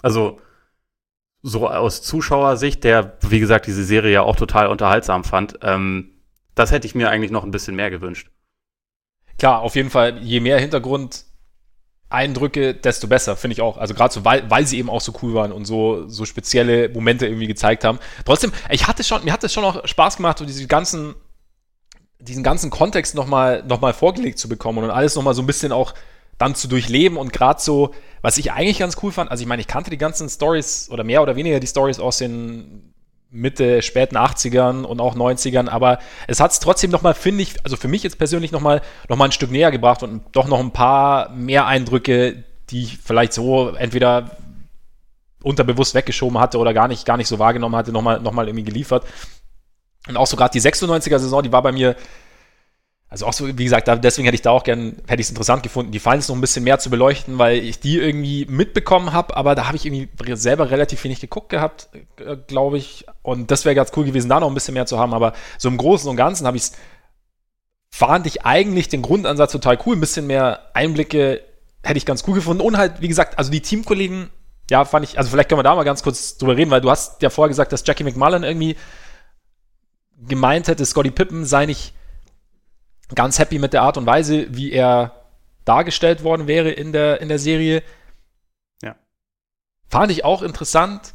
also so aus Zuschauersicht, der, wie gesagt, diese Serie ja auch total unterhaltsam fand, ähm, das hätte ich mir eigentlich noch ein bisschen mehr gewünscht. Klar, auf jeden Fall, je mehr Hintergrund Eindrücke, desto besser, finde ich auch. Also gerade so, weil, weil sie eben auch so cool waren und so, so spezielle Momente irgendwie gezeigt haben. Trotzdem, ich hatte schon, mir hat es schon auch Spaß gemacht, so diese ganzen, diesen ganzen Kontext nochmal noch mal vorgelegt zu bekommen und alles nochmal so ein bisschen auch dann zu durchleben und gerade so, was ich eigentlich ganz cool fand, also ich meine, ich kannte die ganzen Stories oder mehr oder weniger die Stories aus den Mitte, späten 80ern und auch 90ern, aber es hat es trotzdem nochmal, finde ich, also für mich jetzt persönlich nochmal noch mal ein Stück näher gebracht und doch noch ein paar mehr Eindrücke, die ich vielleicht so entweder unterbewusst weggeschoben hatte oder gar nicht, gar nicht so wahrgenommen hatte, nochmal noch mal irgendwie geliefert. Und auch so gerade die 96er Saison, die war bei mir also auch so, wie gesagt, deswegen hätte ich da auch gern, hätte ich es interessant gefunden, die Finals noch ein bisschen mehr zu beleuchten, weil ich die irgendwie mitbekommen habe, aber da habe ich irgendwie selber relativ wenig geguckt gehabt, äh, glaube ich. Und das wäre ganz cool gewesen, da noch ein bisschen mehr zu haben. Aber so im Großen und Ganzen habe ich es, fand ich eigentlich den Grundansatz total cool. Ein bisschen mehr Einblicke hätte ich ganz cool gefunden. Und halt, wie gesagt, also die Teamkollegen, ja, fand ich, also vielleicht können wir da mal ganz kurz drüber reden, weil du hast ja vorher gesagt, dass Jackie McMullen irgendwie gemeint hätte, Scotty Pippen sei nicht ganz happy mit der Art und Weise, wie er dargestellt worden wäre in der, in der Serie. Ja. Fand ich auch interessant,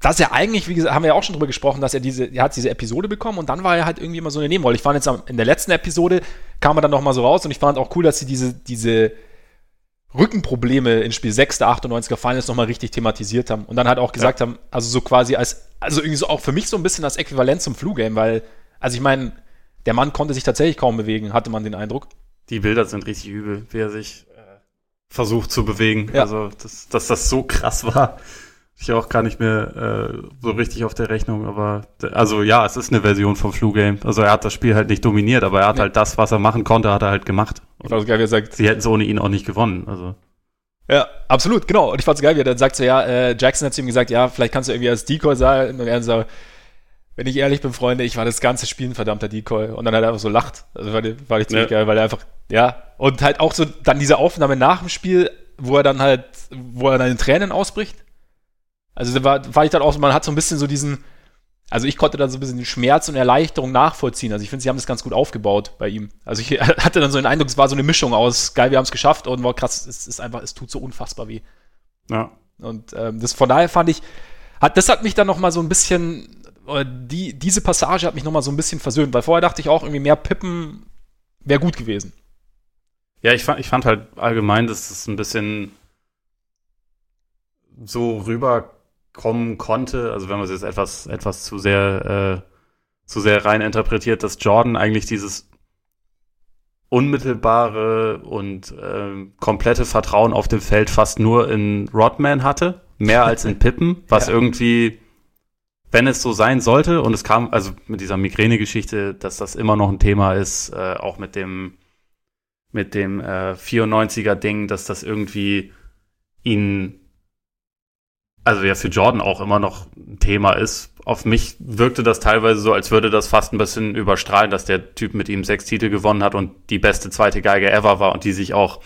dass er eigentlich, wie gesagt, haben wir ja auch schon drüber gesprochen, dass er diese, er hat diese Episode bekommen und dann war er halt irgendwie immer so eine Nebenrolle. Ich fand jetzt in der letzten Episode kam er dann nochmal so raus und ich fand auch cool, dass sie diese, diese Rückenprobleme in Spiel 6 der 98er Finals nochmal richtig thematisiert haben und dann halt auch gesagt ja. haben, also so quasi als, also irgendwie so auch für mich so ein bisschen als Äquivalent zum Flu-Game, weil, also ich meine, der Mann konnte sich tatsächlich kaum bewegen, hatte man den Eindruck. Die Bilder sind richtig übel, wie er sich äh, versucht zu bewegen. Ja. Also, dass, dass das so krass war, ich auch gar nicht mehr äh, so richtig auf der Rechnung. Aber also ja, es ist eine Version vom Flu Game. Also er hat das Spiel halt nicht dominiert, aber er hat ja. halt das, was er machen konnte, hat er halt gemacht. ich fand's geil, wie er sagt. Sie hätten es ohne ihn auch nicht gewonnen. Also. Ja, absolut, genau. Und ich fand's geil, wie er dann sagt so, ja, äh, Jackson hat zu ihm gesagt, ja, vielleicht kannst du irgendwie als Decoy sein. Und er so, wenn ich ehrlich bin, Freunde, ich war das ganze Spiel ein verdammter Decoy. Und dann hat er einfach so lacht. Also war, war ich ziemlich ja. geil, weil er einfach, ja. Und halt auch so dann diese Aufnahme nach dem Spiel, wo er dann halt, wo er dann in Tränen ausbricht. Also da war, war ich dann auch so, man hat so ein bisschen so diesen, also ich konnte dann so ein bisschen den Schmerz und Erleichterung nachvollziehen. Also ich finde, sie haben das ganz gut aufgebaut bei ihm. Also ich hatte dann so den Eindruck, es war so eine Mischung aus, geil, wir haben es geschafft und war krass, es ist einfach, es tut so unfassbar weh. Ja. Und ähm, das von daher fand ich, hat, das hat mich dann noch mal so ein bisschen die, diese Passage hat mich nochmal so ein bisschen versöhnt, weil vorher dachte ich auch, irgendwie mehr Pippen wäre gut gewesen. Ja, ich fand, ich fand halt allgemein, dass es ein bisschen so rüberkommen konnte, also wenn man es jetzt etwas, etwas zu sehr, äh, zu sehr rein interpretiert, dass Jordan eigentlich dieses unmittelbare und äh, komplette Vertrauen auf dem Feld fast nur in Rodman hatte, mehr als in Pippen, was ja. irgendwie wenn es so sein sollte, und es kam, also mit dieser Migräne-Geschichte, dass das immer noch ein Thema ist, äh, auch mit dem, mit dem äh, 94er-Ding, dass das irgendwie ihn, also ja für Jordan auch immer noch ein Thema ist. Auf mich wirkte das teilweise so, als würde das fast ein bisschen überstrahlen, dass der Typ mit ihm sechs Titel gewonnen hat und die beste zweite Geige ever war und die sich auch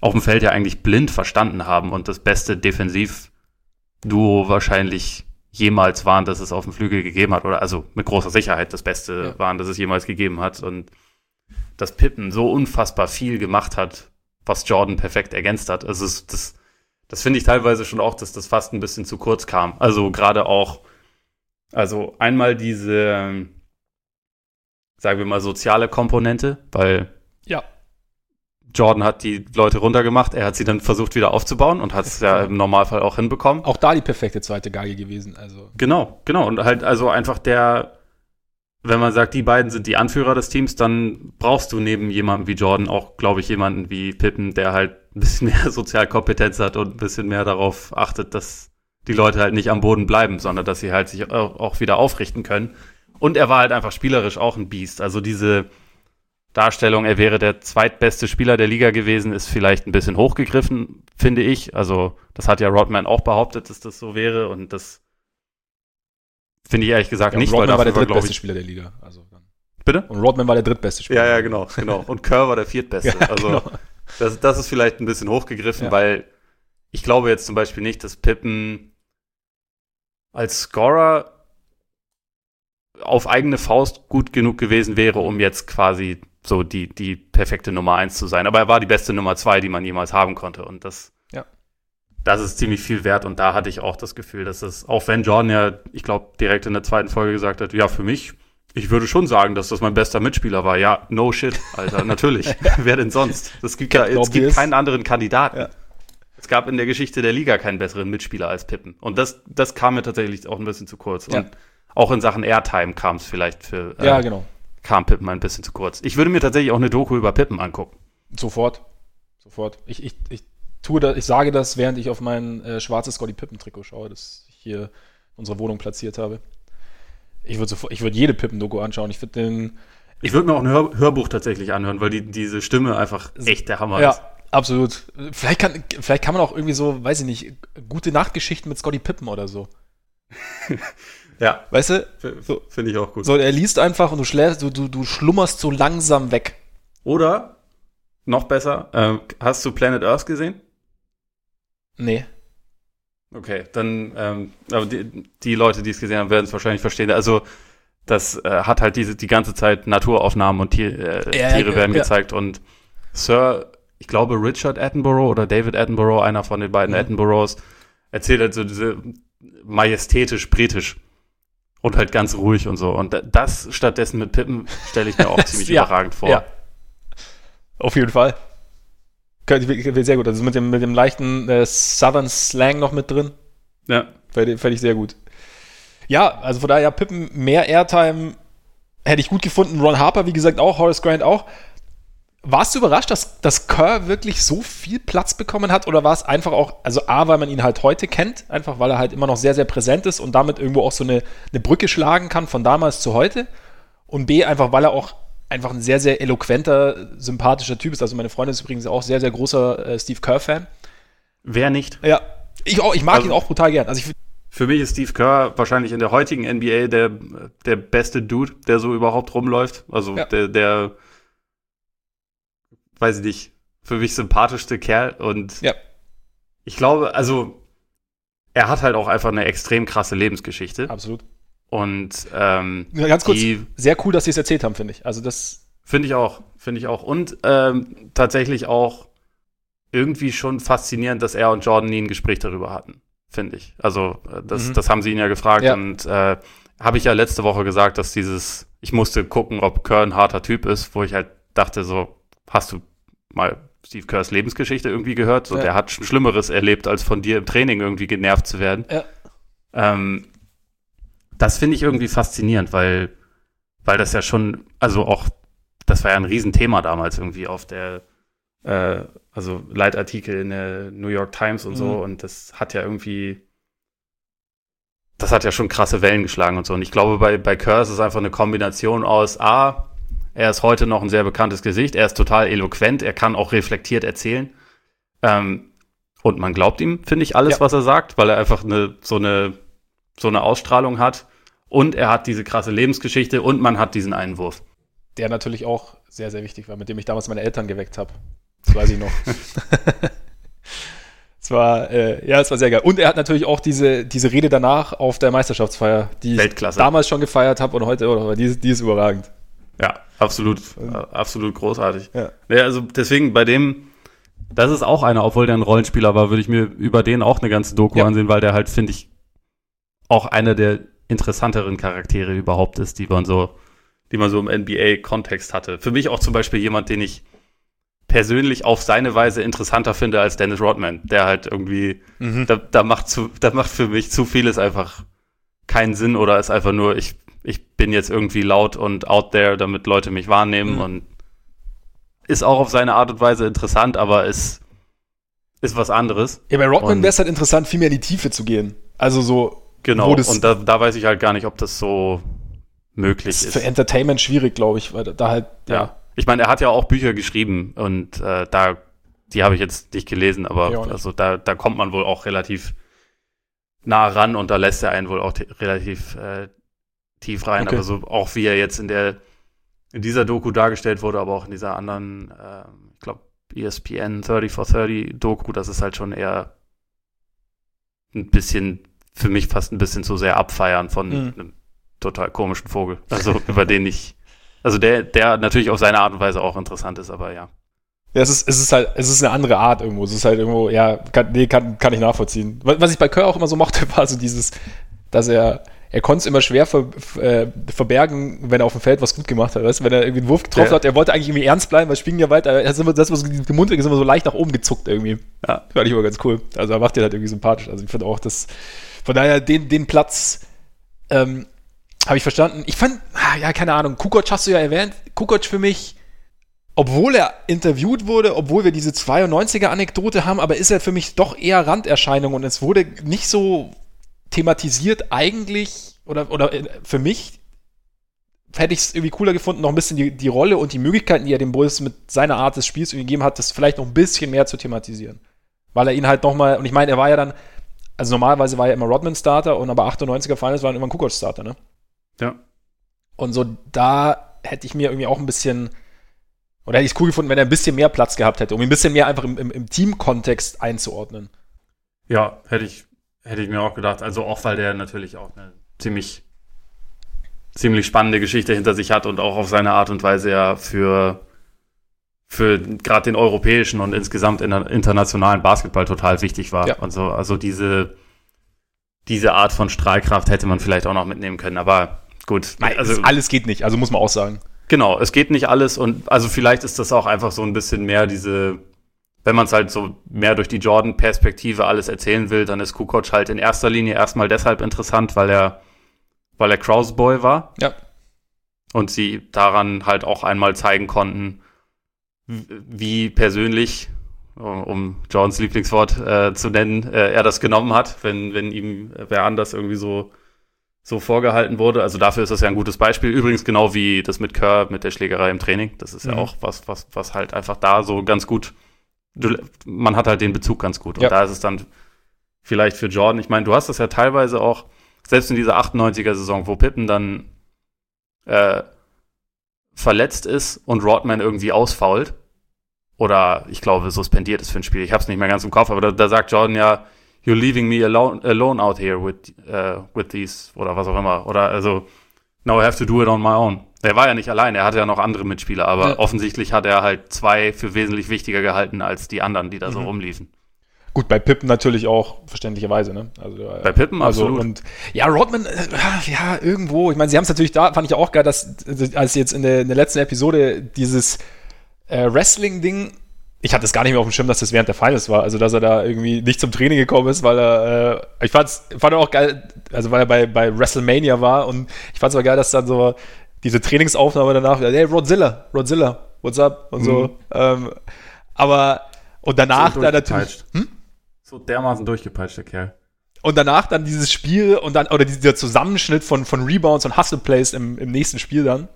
auf dem Feld ja eigentlich blind verstanden haben und das beste Defensivduo wahrscheinlich jemals waren, dass es auf dem Flügel gegeben hat. Oder also mit großer Sicherheit das Beste ja. waren, dass es jemals gegeben hat. Und dass Pippen so unfassbar viel gemacht hat, was Jordan perfekt ergänzt hat. Also es, das, das finde ich teilweise schon auch, dass das fast ein bisschen zu kurz kam. Also gerade auch, also einmal diese, sagen wir mal, soziale Komponente, weil ja. Jordan hat die Leute runtergemacht, er hat sie dann versucht wieder aufzubauen und hat es ja im Normalfall auch hinbekommen. Auch da die perfekte zweite Geige gewesen, also. Genau, genau. Und halt also einfach der, wenn man sagt, die beiden sind die Anführer des Teams, dann brauchst du neben jemandem wie Jordan auch, glaube ich, jemanden wie Pippen, der halt ein bisschen mehr Sozialkompetenz hat und ein bisschen mehr darauf achtet, dass die Leute halt nicht am Boden bleiben, sondern dass sie halt sich auch wieder aufrichten können. Und er war halt einfach spielerisch auch ein Biest. Also diese Darstellung, er wäre der zweitbeste Spieler der Liga gewesen, ist vielleicht ein bisschen hochgegriffen, finde ich. Also das hat ja Rodman auch behauptet, dass das so wäre und das finde ich ehrlich gesagt ja, nicht. Rodman war der drittbeste Spieler der Liga. Also dann. Bitte? Und Rodman war der drittbeste Spieler. Ja, ja, genau, genau. Und Kerr war der viertbeste. ja, also genau. Das, das ist vielleicht ein bisschen hochgegriffen, ja. weil ich glaube jetzt zum Beispiel nicht, dass Pippen als Scorer auf eigene Faust gut genug gewesen wäre, um jetzt quasi so die, die perfekte Nummer eins zu sein. Aber er war die beste Nummer zwei, die man jemals haben konnte. Und das, ja. das ist ziemlich viel wert. Und da hatte ich auch das Gefühl, dass es, auch wenn Jordan ja, ich glaube, direkt in der zweiten Folge gesagt hat, ja, für mich, ich würde schon sagen, dass das mein bester Mitspieler war. Ja, no shit, Alter, natürlich. Wer denn sonst? Es gibt, ja, es gibt keinen anderen Kandidaten. Ja. Es gab in der Geschichte der Liga keinen besseren Mitspieler als Pippen. Und das, das kam mir tatsächlich auch ein bisschen zu kurz. Ja. Und auch in Sachen Airtime kam es vielleicht für. Äh, ja, genau kam Pippen ein bisschen zu kurz. Ich würde mir tatsächlich auch eine Doku über Pippen angucken. Sofort. Sofort. Ich, ich, ich tue das, ich sage das, während ich auf mein äh, schwarzes Scotty Pippen-Trikot schaue, das ich hier in unserer Wohnung platziert habe. Ich würde sofort, ich würde jede Pippen-Doku anschauen. Ich würde den. Ich würde mir auch ein Hör Hörbuch tatsächlich anhören, weil die, diese Stimme einfach echt der Hammer ja, ist. Absolut. Vielleicht kann, vielleicht kann man auch irgendwie so, weiß ich nicht, gute Nachtgeschichten mit Scotty Pippen oder so. Ja. Weißt du? So. Finde ich auch gut. So, er liest einfach und du schläfst, du, du, du schlummerst so langsam weg. Oder, noch besser, ähm, hast du Planet Earth gesehen? Nee. Okay, dann, ähm, aber die, die Leute, die es gesehen haben, werden es wahrscheinlich verstehen. Also, das äh, hat halt diese, die ganze Zeit Naturaufnahmen und Tier, äh, ja, Tiere ja, werden ja. gezeigt und Sir, ich glaube Richard Attenborough oder David Attenborough, einer von den beiden mhm. Attenboroughs, erzählt halt so diese majestätisch britisch und halt ganz ruhig und so. Und das stattdessen mit Pippen stelle ich mir auch ziemlich überragend vor. Ja. Auf jeden Fall. Sehr gut. Also mit dem, mit dem leichten äh, Southern Slang noch mit drin. Ja. Fände fänd ich sehr gut. Ja, also von daher, Pippen, mehr Airtime hätte ich gut gefunden. Ron Harper, wie gesagt, auch. Horace Grant auch. Warst du überrascht, dass, dass Kerr wirklich so viel Platz bekommen hat? Oder war es einfach auch, also A, weil man ihn halt heute kennt, einfach weil er halt immer noch sehr, sehr präsent ist und damit irgendwo auch so eine, eine Brücke schlagen kann von damals zu heute? Und B, einfach weil er auch einfach ein sehr, sehr eloquenter, sympathischer Typ ist. Also meine Freundin ist übrigens auch sehr, sehr großer äh, Steve Kerr-Fan. Wer nicht? Ja, ich, auch, ich mag also, ihn auch brutal gern. Also ich, für mich ist Steve Kerr wahrscheinlich in der heutigen NBA der, der beste Dude, der so überhaupt rumläuft. Also ja. der, der weiß ich nicht, für mich sympathischste Kerl und ja. ich glaube, also er hat halt auch einfach eine extrem krasse Lebensgeschichte. Absolut. Und ähm, ganz kurz, sehr cool, dass sie es erzählt haben, finde ich. Also das finde ich auch, finde ich auch. Und ähm, tatsächlich auch irgendwie schon faszinierend, dass er und Jordan nie ein Gespräch darüber hatten, finde ich. Also äh, das, mhm. das haben sie ihn ja gefragt ja. und äh, habe ich ja letzte Woche gesagt, dass dieses, ich musste gucken, ob Kern ein harter Typ ist, wo ich halt dachte so, hast du mal Steve Kerrs Lebensgeschichte irgendwie gehört? So, ja. der hat Schlimmeres erlebt, als von dir im Training irgendwie genervt zu werden. Ja. Ähm, das finde ich irgendwie faszinierend, weil, weil das ja schon, also auch, das war ja ein Riesenthema damals irgendwie auf der, äh, also Leitartikel in der New York Times und mhm. so und das hat ja irgendwie, das hat ja schon krasse Wellen geschlagen und so. Und ich glaube, bei, bei Kerr ist es einfach eine Kombination aus A, er ist heute noch ein sehr bekanntes Gesicht. Er ist total eloquent. Er kann auch reflektiert erzählen. Ähm, und man glaubt ihm, finde ich, alles, ja. was er sagt, weil er einfach eine, so eine, so eine Ausstrahlung hat. Und er hat diese krasse Lebensgeschichte und man hat diesen Einwurf. Der natürlich auch sehr, sehr wichtig war, mit dem ich damals meine Eltern geweckt habe. Das weiß ich noch. Es war, äh, ja, es war sehr geil. Und er hat natürlich auch diese, diese Rede danach auf der Meisterschaftsfeier, die Weltklasse. ich damals schon gefeiert habe und heute, oder die, die ist überragend. Ja, absolut, äh, absolut großartig. Ja. ja. also deswegen bei dem, das ist auch einer, obwohl der ein Rollenspieler war, würde ich mir über den auch eine ganze Doku ja. ansehen, weil der halt, finde ich, auch einer der interessanteren Charaktere überhaupt ist, die man so, die man so im NBA-Kontext hatte. Für mich auch zum Beispiel jemand, den ich persönlich auf seine Weise interessanter finde als Dennis Rodman, der halt irgendwie, mhm. da, da macht zu, da macht für mich zu vieles einfach keinen Sinn oder ist einfach nur, ich ich bin jetzt irgendwie laut und out there, damit Leute mich wahrnehmen mhm. und ist auch auf seine Art und Weise interessant, aber ist, ist was anderes. Ja, bei Rodman wäre es halt interessant, viel mehr in die Tiefe zu gehen. Also so. Genau, und da, da weiß ich halt gar nicht, ob das so möglich ist. Für Entertainment schwierig, glaube ich, weil da halt, ja. ja. Ich meine, er hat ja auch Bücher geschrieben und äh, da, die habe ich jetzt nicht gelesen, aber ja, also da, da kommt man wohl auch relativ nah ran und da lässt er einen wohl auch relativ äh, tief rein. Okay. Aber so auch wie er jetzt in der in dieser Doku dargestellt wurde, aber auch in dieser anderen, äh, ich glaube, ESPN 30 for 30 Doku, das ist halt schon eher ein bisschen, für mich fast ein bisschen zu sehr abfeiern von mhm. einem total komischen Vogel. Also über den ich, also der, der natürlich auf seine Art und Weise auch interessant ist, aber ja. Ja, es ist, es ist halt, es ist eine andere Art irgendwo. Es ist halt irgendwo, ja, kann, nee, kann, kann ich nachvollziehen. Was ich bei Kerr auch immer so mochte, war so dieses, dass er, er konnte es immer schwer ver, äh, verbergen, wenn er auf dem Feld was gut gemacht hat. Weißt? Wenn er irgendwie einen Wurf getroffen ja. hat, er wollte eigentlich irgendwie ernst bleiben, weil Spielen ja weiter, er ist immer, das, was die Mundwinkel ist immer so leicht nach oben gezuckt irgendwie. Ja, fand ich immer ganz cool. Also er macht den halt irgendwie sympathisch. Also ich finde auch, dass, von daher den, den Platz, ähm, habe ich verstanden. Ich fand, ah, ja, keine Ahnung, Kukoc hast du ja erwähnt. Kukoc für mich, obwohl er interviewt wurde, obwohl wir diese 92er-Anekdote haben, aber ist er für mich doch eher Randerscheinung und es wurde nicht so thematisiert eigentlich, oder, oder äh, für mich hätte ich es irgendwie cooler gefunden, noch ein bisschen die, die Rolle und die Möglichkeiten, die er dem Bulls mit seiner Art des Spiels gegeben hat, das vielleicht noch ein bisschen mehr zu thematisieren. Weil er ihn halt nochmal, und ich meine, er war ja dann, also normalerweise war er immer Rodman Starter und aber 98er Finals waren immer ein Kukoc Starter, ne? Ja. Und so da hätte ich mir irgendwie auch ein bisschen, oder hätte ich es cool gefunden, wenn er ein bisschen mehr Platz gehabt hätte, um ihn ein bisschen mehr einfach im, im, im Team-Kontext einzuordnen. Ja, hätte ich Hätte ich mir auch gedacht. Also auch, weil der natürlich auch eine ziemlich, ziemlich spannende Geschichte hinter sich hat und auch auf seine Art und Weise ja für, für gerade den europäischen und insgesamt in internationalen Basketball total wichtig war. Ja. Also, also diese, diese Art von Strahlkraft hätte man vielleicht auch noch mitnehmen können. Aber gut. Nein, also, alles geht nicht, also muss man auch sagen. Genau, es geht nicht alles und also vielleicht ist das auch einfach so ein bisschen mehr diese wenn man es halt so mehr durch die Jordan-Perspektive alles erzählen will, dann ist Kukoc halt in erster Linie erstmal deshalb interessant, weil er, weil er Krausboy war. Ja. Und sie daran halt auch einmal zeigen konnten, wie persönlich, um Jordans Lieblingswort äh, zu nennen, äh, er das genommen hat, wenn, wenn ihm wer anders irgendwie so, so vorgehalten wurde. Also dafür ist das ja ein gutes Beispiel. Übrigens genau wie das mit Kerr, mit der Schlägerei im Training. Das ist mhm. ja auch was, was, was halt einfach da so ganz gut du, man hat halt den Bezug ganz gut. Und ja. da ist es dann vielleicht für Jordan, ich meine, du hast das ja teilweise auch, selbst in dieser 98er-Saison, wo Pippen dann äh, verletzt ist und Rodman irgendwie ausfault, oder ich glaube, suspendiert ist für ein Spiel. Ich habe es nicht mehr ganz im Kopf, aber da, da, sagt Jordan ja, you're leaving me alone, alone out here with, uh, with these, oder was auch immer. Oder also, now I have to do it on my own. Er war ja nicht allein, er hatte ja noch andere Mitspieler, aber ja. offensichtlich hat er halt zwei für wesentlich wichtiger gehalten als die anderen, die da mhm. so rumliefen. Gut, bei Pippen natürlich auch, verständlicherweise, ne? Also, äh, bei Pippen also, absolut. Und ja, Rodman, äh, ja, irgendwo, ich meine, sie haben es natürlich da, fand ich auch geil, dass, als jetzt in der, in der letzten Episode dieses äh, Wrestling-Ding, ich hatte es gar nicht mehr auf dem Schirm, dass das während der Finals war, also dass er da irgendwie nicht zum Training gekommen ist, weil er, äh, ich fand's, fand auch geil, also weil er bei, bei WrestleMania war und ich fand es aber geil, dass dann so diese Trainingsaufnahme danach, hey, Rodzilla, Rodzilla, what's up? Und mhm. so. Ähm, aber, und danach dann natürlich. Hm? So dermaßen durchgepeitscht, der Kerl. Und danach dann dieses Spiel und dann, oder dieser Zusammenschnitt von, von Rebounds und Hustle Plays im, im nächsten Spiel dann.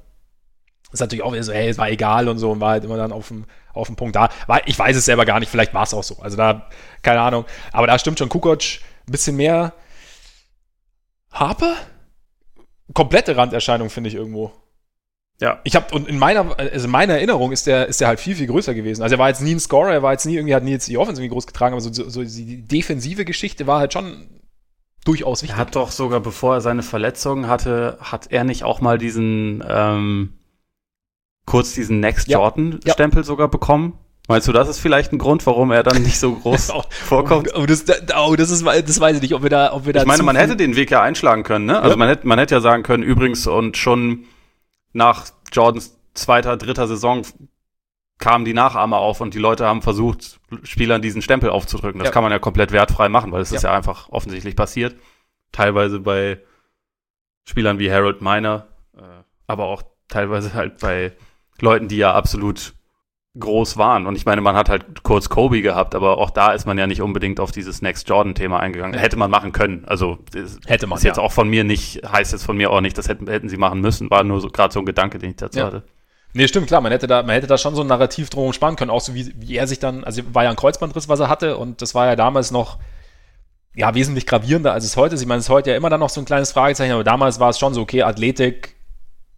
ist natürlich auch wieder so, hey, es war egal und so und war halt immer dann auf dem, auf dem Punkt da. War, ich weiß es selber gar nicht, vielleicht war es auch so. Also da, keine Ahnung. Aber da stimmt schon Kukoc ein bisschen mehr. Harper? komplette Randerscheinung, finde ich irgendwo. Ja. Ich habe, und in meiner, also in meiner Erinnerung ist der, ist der halt viel, viel größer gewesen. Also er war jetzt nie ein Scorer, er war jetzt nie irgendwie, hat nie jetzt die Offense irgendwie groß getragen, aber so, so, so die defensive Geschichte war halt schon durchaus wichtig. Er hat doch sogar, bevor er seine Verletzung hatte, hat er nicht auch mal diesen, ähm, kurz diesen Next Jordan-Stempel ja. sogar bekommen? Meinst du, das ist vielleicht ein Grund, warum er dann nicht so groß vorkommt? Oh, das, oh, das, ist, das weiß ich nicht, ob wir da, ob wir da. Ich meine, man hätte den Weg ja einschlagen können, ne? Also ja. man hätte, man hätte ja sagen können, übrigens, und schon nach Jordans zweiter, dritter Saison kamen die Nachahmer auf und die Leute haben versucht, Spielern diesen Stempel aufzudrücken. Das ja. kann man ja komplett wertfrei machen, weil es ja. ist ja einfach offensichtlich passiert. Teilweise bei Spielern wie Harold Miner, äh, aber auch teilweise halt bei Leuten, die ja absolut groß waren. Und ich meine, man hat halt kurz Kobe gehabt, aber auch da ist man ja nicht unbedingt auf dieses Next Jordan-Thema eingegangen. Ja. Hätte man machen können. Also hätte man. Ist jetzt ja. auch von mir nicht, heißt jetzt von mir auch nicht, das hätten, hätten sie machen müssen. War nur so gerade so ein Gedanke, den ich dazu ja. hatte. Nee, stimmt, klar, man hätte da, man hätte da schon so ein Narrativ drum spannen können, auch so wie, wie er sich dann, also war ja ein Kreuzbandriss, was er hatte, und das war ja damals noch ja, wesentlich gravierender, als es heute ist. Ich meine, es ist heute ja immer dann noch so ein kleines Fragezeichen, aber damals war es schon so, okay, Athletik,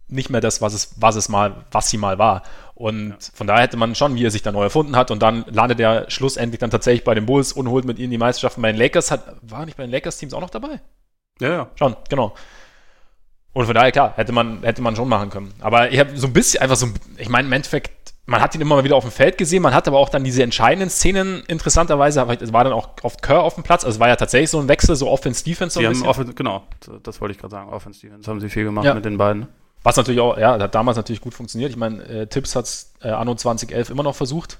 nicht mehr das, was es, was es mal, was sie mal war. Und ja. von daher hätte man schon, wie er sich da neu erfunden hat. Und dann landet er schlussendlich dann tatsächlich bei den Bulls und holt mit ihnen die Meisterschaften. Bei den Lakers hat, war nicht bei den Lakers-Teams auch noch dabei? Ja, ja. Schon, genau. Und von daher, klar, hätte man, hätte man schon machen können. Aber ich habe so ein bisschen einfach so, ich meine, im Endeffekt, man hat ihn immer mal wieder auf dem Feld gesehen, man hat aber auch dann diese entscheidenden Szenen, interessanterweise, es war dann auch oft Kerr auf dem Platz, also es war ja tatsächlich so ein Wechsel, so Offense-Defense. So haben Offen, genau, das wollte ich gerade sagen, Offense-Defense haben sie viel gemacht ja. mit den beiden. Was natürlich auch, ja, hat damals natürlich gut funktioniert. Ich meine, äh, Tipps hat es äh, anno 2011 immer noch versucht.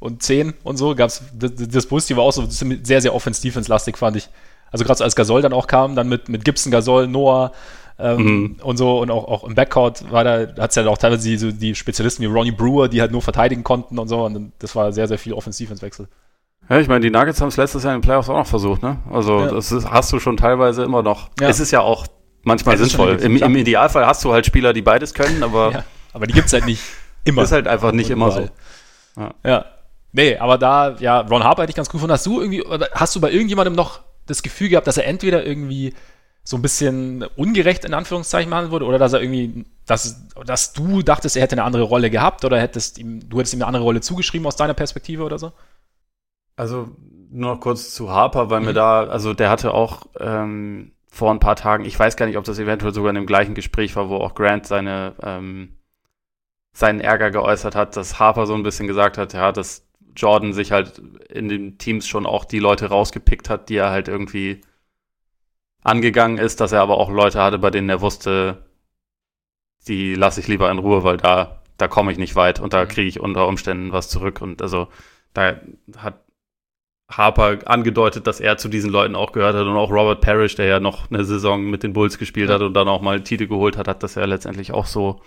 Und 10 und so gab's, das, das Positive war auch so sehr, sehr Offense-Defense-lastig, fand ich. Also gerade so als Gasol dann auch kam, dann mit, mit Gibson, Gasol, Noah, ähm, mhm. und so und auch, auch im Backcourt war da, hat es ja auch teilweise die, so die Spezialisten wie Ronnie Brewer, die halt nur verteidigen konnten und so und das war sehr, sehr viel Offensiv-Wechsel. Ja, ich meine, die Nuggets haben es letztes Jahr in den Playoffs auch noch versucht, ne? Also ja. das ist, hast du schon teilweise immer noch. Ja. Es ist ja auch manchmal ja, sinnvoll. Im, Im, Idealfall hast du halt Spieler, die beides können, aber. Ja, aber die gibt es halt nicht immer. Ist halt einfach nicht immer so. Ja. ja. Nee, aber da, ja, Ron Harper hätte ich ganz cool gefunden. Hast du irgendwie, hast du bei irgendjemandem noch das Gefühl gehabt, dass er entweder irgendwie so ein bisschen ungerecht in Anführungszeichen behandelt wurde oder dass er irgendwie, dass, dass du dachtest, er hätte eine andere Rolle gehabt oder hättest ihm, du hättest ihm eine andere Rolle zugeschrieben aus deiner Perspektive oder so? Also nur noch kurz zu Harper, weil mhm. mir da, also der hatte auch ähm, vor ein paar Tagen, ich weiß gar nicht, ob das eventuell sogar in dem gleichen Gespräch war, wo auch Grant seine ähm, seinen Ärger geäußert hat, dass Harper so ein bisschen gesagt hat, ja, dass Jordan sich halt in den Teams schon auch die Leute rausgepickt hat, die er halt irgendwie angegangen ist, dass er aber auch Leute hatte, bei denen er wusste, die lasse ich lieber in Ruhe, weil da, da komme ich nicht weit und da mhm. kriege ich unter Umständen was zurück. Und also da hat Harper angedeutet, dass er zu diesen Leuten auch gehört hat und auch Robert Parrish, der ja noch eine Saison mit den Bulls gespielt ja. hat und dann auch mal Titel geholt hat, hat das ja letztendlich auch so,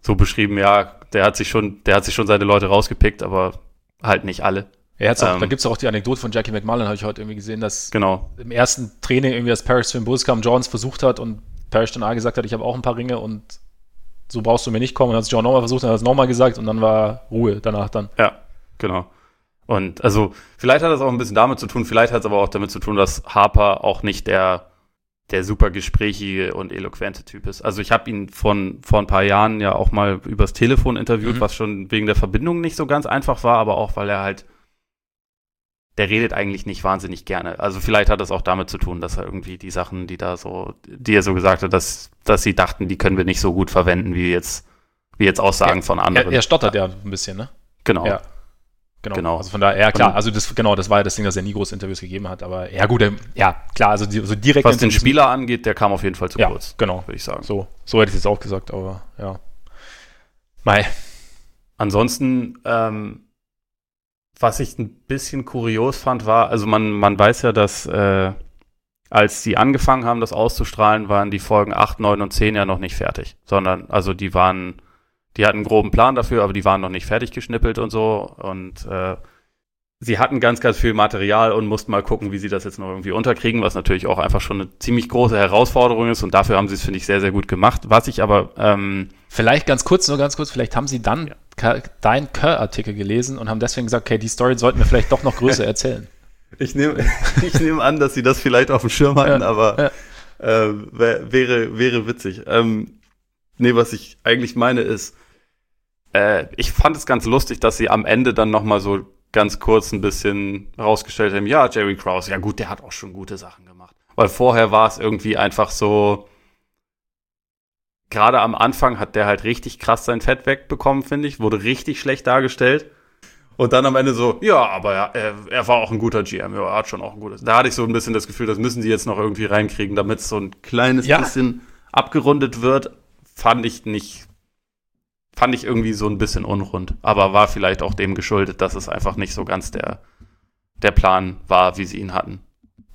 so beschrieben, ja, der hat sich schon, der hat sich schon seine Leute rausgepickt, aber halt nicht alle. Er hat's auch, ähm, da gibt es auch die Anekdote von Jackie McMullen, habe ich heute irgendwie gesehen, dass genau. im ersten Training irgendwie, als Parrish zu den Bulls kam, Jones versucht hat und Parrish dann A gesagt hat, ich habe auch ein paar Ringe und so brauchst du mir nicht kommen. Und dann hat es John nochmal versucht, dann hat es nochmal gesagt und dann war Ruhe danach dann. Ja, genau. Und also vielleicht hat das auch ein bisschen damit zu tun, vielleicht hat es aber auch damit zu tun, dass Harper auch nicht der, der super gesprächige und eloquente Typ ist. Also ich habe ihn von vor ein paar Jahren ja auch mal übers Telefon interviewt, mhm. was schon wegen der Verbindung nicht so ganz einfach war, aber auch weil er halt der redet eigentlich nicht wahnsinnig gerne. Also vielleicht hat das auch damit zu tun, dass er irgendwie die Sachen, die da so, die er so gesagt hat, dass, dass sie dachten, die können wir nicht so gut verwenden, wie jetzt, wie jetzt Aussagen er, von anderen. Er, er stottert ja. ja ein bisschen, ne? Genau. Ja. Genau. genau. Also von daher, ja klar, also das, genau, das war ja das Ding, dass er nie große Interviews gegeben hat, aber ja gut, ja, klar, also die, so direkt. Was den Spieler angeht, der kam auf jeden Fall zu ja, kurz. Genau. Würde ich sagen. So, so hätte ich es jetzt auch gesagt, aber ja. Mai. Ansonsten, ähm, was ich ein bisschen kurios fand, war, also man, man weiß ja, dass äh, als die angefangen haben, das auszustrahlen, waren die Folgen 8, 9 und 10 ja noch nicht fertig, sondern also die waren, die hatten einen groben Plan dafür, aber die waren noch nicht fertig geschnippelt und so und äh, sie hatten ganz, ganz viel Material und mussten mal gucken, wie sie das jetzt noch irgendwie unterkriegen, was natürlich auch einfach schon eine ziemlich große Herausforderung ist und dafür haben sie es, finde ich, sehr, sehr gut gemacht. Was ich aber ähm, Vielleicht ganz kurz, nur ganz kurz, vielleicht haben sie dann ja. deinen Kerr-Artikel gelesen und haben deswegen gesagt, okay, die Story sollten wir vielleicht doch noch größer erzählen. Ich nehme ich nehm an, dass sie das vielleicht auf dem Schirm hatten, ja, aber ja. Äh, wär, wäre, wäre witzig. Ähm, nee, was ich eigentlich meine ist, äh, ich fand es ganz lustig, dass sie am Ende dann noch mal so ganz kurz ein bisschen rausgestellt haben, ja, Jerry Krause, ja gut, der hat auch schon gute Sachen gemacht. Weil vorher war es irgendwie einfach so, gerade am Anfang hat der halt richtig krass sein Fett wegbekommen, finde ich, wurde richtig schlecht dargestellt. Und dann am Ende so, ja, aber er, er war auch ein guter GM, ja, er hat schon auch ein gutes. Da hatte ich so ein bisschen das Gefühl, das müssen sie jetzt noch irgendwie reinkriegen, damit es so ein kleines ja. bisschen abgerundet wird. Fand ich nicht fand ich irgendwie so ein bisschen unrund. Aber war vielleicht auch dem geschuldet, dass es einfach nicht so ganz der, der Plan war, wie sie ihn hatten.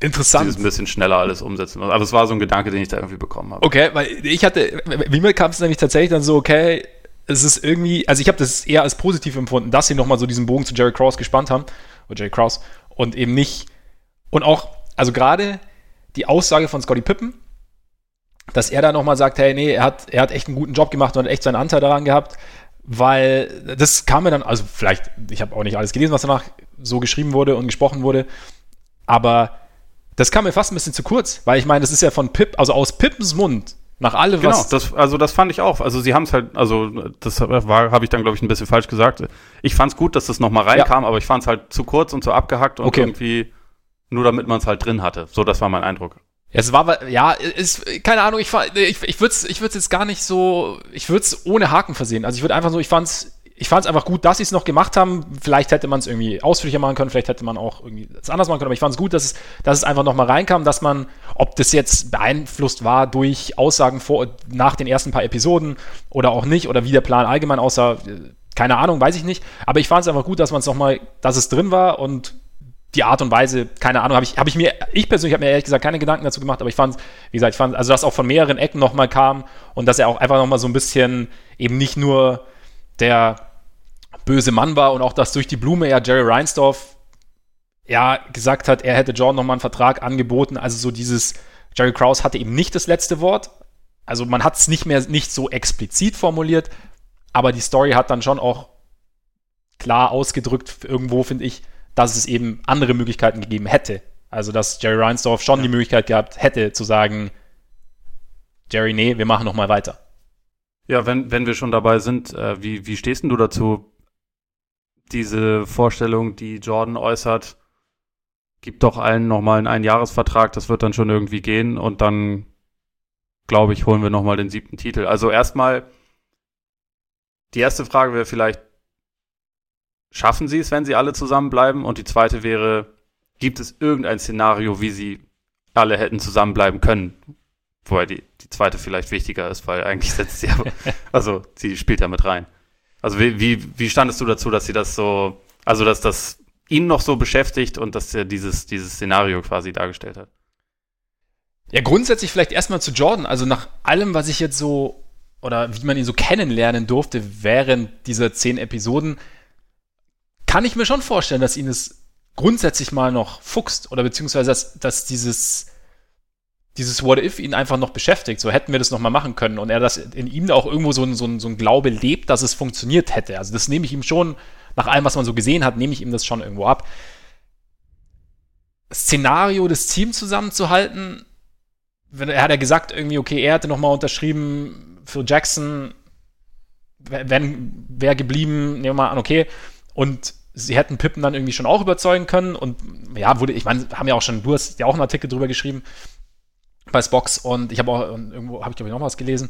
Interessant. Dieses ein bisschen schneller alles umsetzen. Aber es war so ein Gedanke, den ich da irgendwie bekommen habe. Okay, weil ich hatte, wie mir kam es nämlich tatsächlich dann so, okay, es ist irgendwie, also ich habe das eher als positiv empfunden, dass sie nochmal so diesen Bogen zu Jerry Krause gespannt haben, oder Jerry Krause, und eben nicht, und auch, also gerade die Aussage von Scotty Pippen, dass er da nochmal sagt, hey, nee, er hat, er hat echt einen guten Job gemacht und hat echt seinen Anteil daran gehabt, weil das kam mir dann, also vielleicht, ich habe auch nicht alles gelesen, was danach so geschrieben wurde und gesprochen wurde, aber das kam mir fast ein bisschen zu kurz, weil ich meine, das ist ja von Pip, also aus Pippens Mund nach allem, genau, was. Das, also das fand ich auch. Also sie haben es halt, also das war, habe ich dann, glaube ich, ein bisschen falsch gesagt. Ich fand es gut, dass das nochmal reinkam, ja. aber ich fand es halt zu kurz und zu abgehackt und okay. irgendwie nur damit man es halt drin hatte. So, das war mein Eindruck. Es war, ja, ist, keine Ahnung, ich, ich, ich würde es ich jetzt gar nicht so, ich würde es ohne Haken versehen. Also ich würde einfach so, ich fand es ich fand es einfach gut, dass sie es noch gemacht haben. Vielleicht hätte man es irgendwie ausführlicher machen können, vielleicht hätte man auch irgendwie das anders machen können, aber ich fand es gut, dass es, dass es einfach nochmal reinkam, dass man, ob das jetzt beeinflusst war durch Aussagen vor, nach den ersten paar Episoden oder auch nicht, oder wie der Plan allgemein aussah, keine Ahnung, weiß ich nicht. Aber ich fand es einfach gut, dass man es nochmal, dass es drin war und die Art und Weise, keine Ahnung, habe ich, hab ich mir, ich persönlich habe mir ehrlich gesagt keine Gedanken dazu gemacht, aber ich fand, wie gesagt, ich fand, also dass auch von mehreren Ecken nochmal kam und dass er auch einfach nochmal so ein bisschen eben nicht nur der böse Mann war und auch, dass durch die Blume ja Jerry Reinsdorf ja gesagt hat, er hätte Jordan nochmal einen Vertrag angeboten. Also so dieses, Jerry Krause hatte eben nicht das letzte Wort. Also man hat es nicht mehr nicht so explizit formuliert, aber die Story hat dann schon auch klar ausgedrückt, irgendwo finde ich, dass es eben andere Möglichkeiten gegeben hätte. Also dass Jerry Reinsdorf schon ja. die Möglichkeit gehabt hätte zu sagen, Jerry, nee, wir machen nochmal weiter. Ja, wenn, wenn wir schon dabei sind, äh, wie, wie stehst denn du dazu, diese Vorstellung, die Jordan äußert, gibt doch allen nochmal einen Einjahresvertrag, das wird dann schon irgendwie gehen und dann, glaube ich, holen wir nochmal den siebten Titel. Also erstmal, die erste Frage wäre vielleicht, schaffen sie es, wenn sie alle zusammenbleiben? Und die zweite wäre, gibt es irgendein Szenario, wie sie alle hätten zusammenbleiben können? Wobei die, die zweite vielleicht wichtiger ist, weil eigentlich setzt sie aber, also sie spielt ja mit rein. Also wie, wie, wie standest du dazu, dass sie das so, also dass das ihn noch so beschäftigt und dass er dieses, dieses Szenario quasi dargestellt hat? Ja, grundsätzlich vielleicht erstmal zu Jordan. Also nach allem, was ich jetzt so oder wie man ihn so kennenlernen durfte während dieser zehn Episoden, kann ich mir schon vorstellen, dass ihn es grundsätzlich mal noch fuchst oder beziehungsweise dass, dass dieses dieses What If ihn einfach noch beschäftigt. So hätten wir das nochmal machen können und er das in ihm auch irgendwo so ein, so, ein, so ein Glaube lebt, dass es funktioniert hätte. Also das nehme ich ihm schon, nach allem, was man so gesehen hat, nehme ich ihm das schon irgendwo ab. Szenario, das Team zusammenzuhalten, er hat ja gesagt, irgendwie, okay, er hatte nochmal unterschrieben für Jackson, wenn, wäre geblieben, nehmen wir mal an, okay, und sie hätten Pippen dann irgendwie schon auch überzeugen können und ja, wurde, ich meine, haben ja auch schon, du hast ja auch einen Artikel drüber geschrieben, bei Spox und ich habe auch irgendwo habe ich glaube ich noch was gelesen.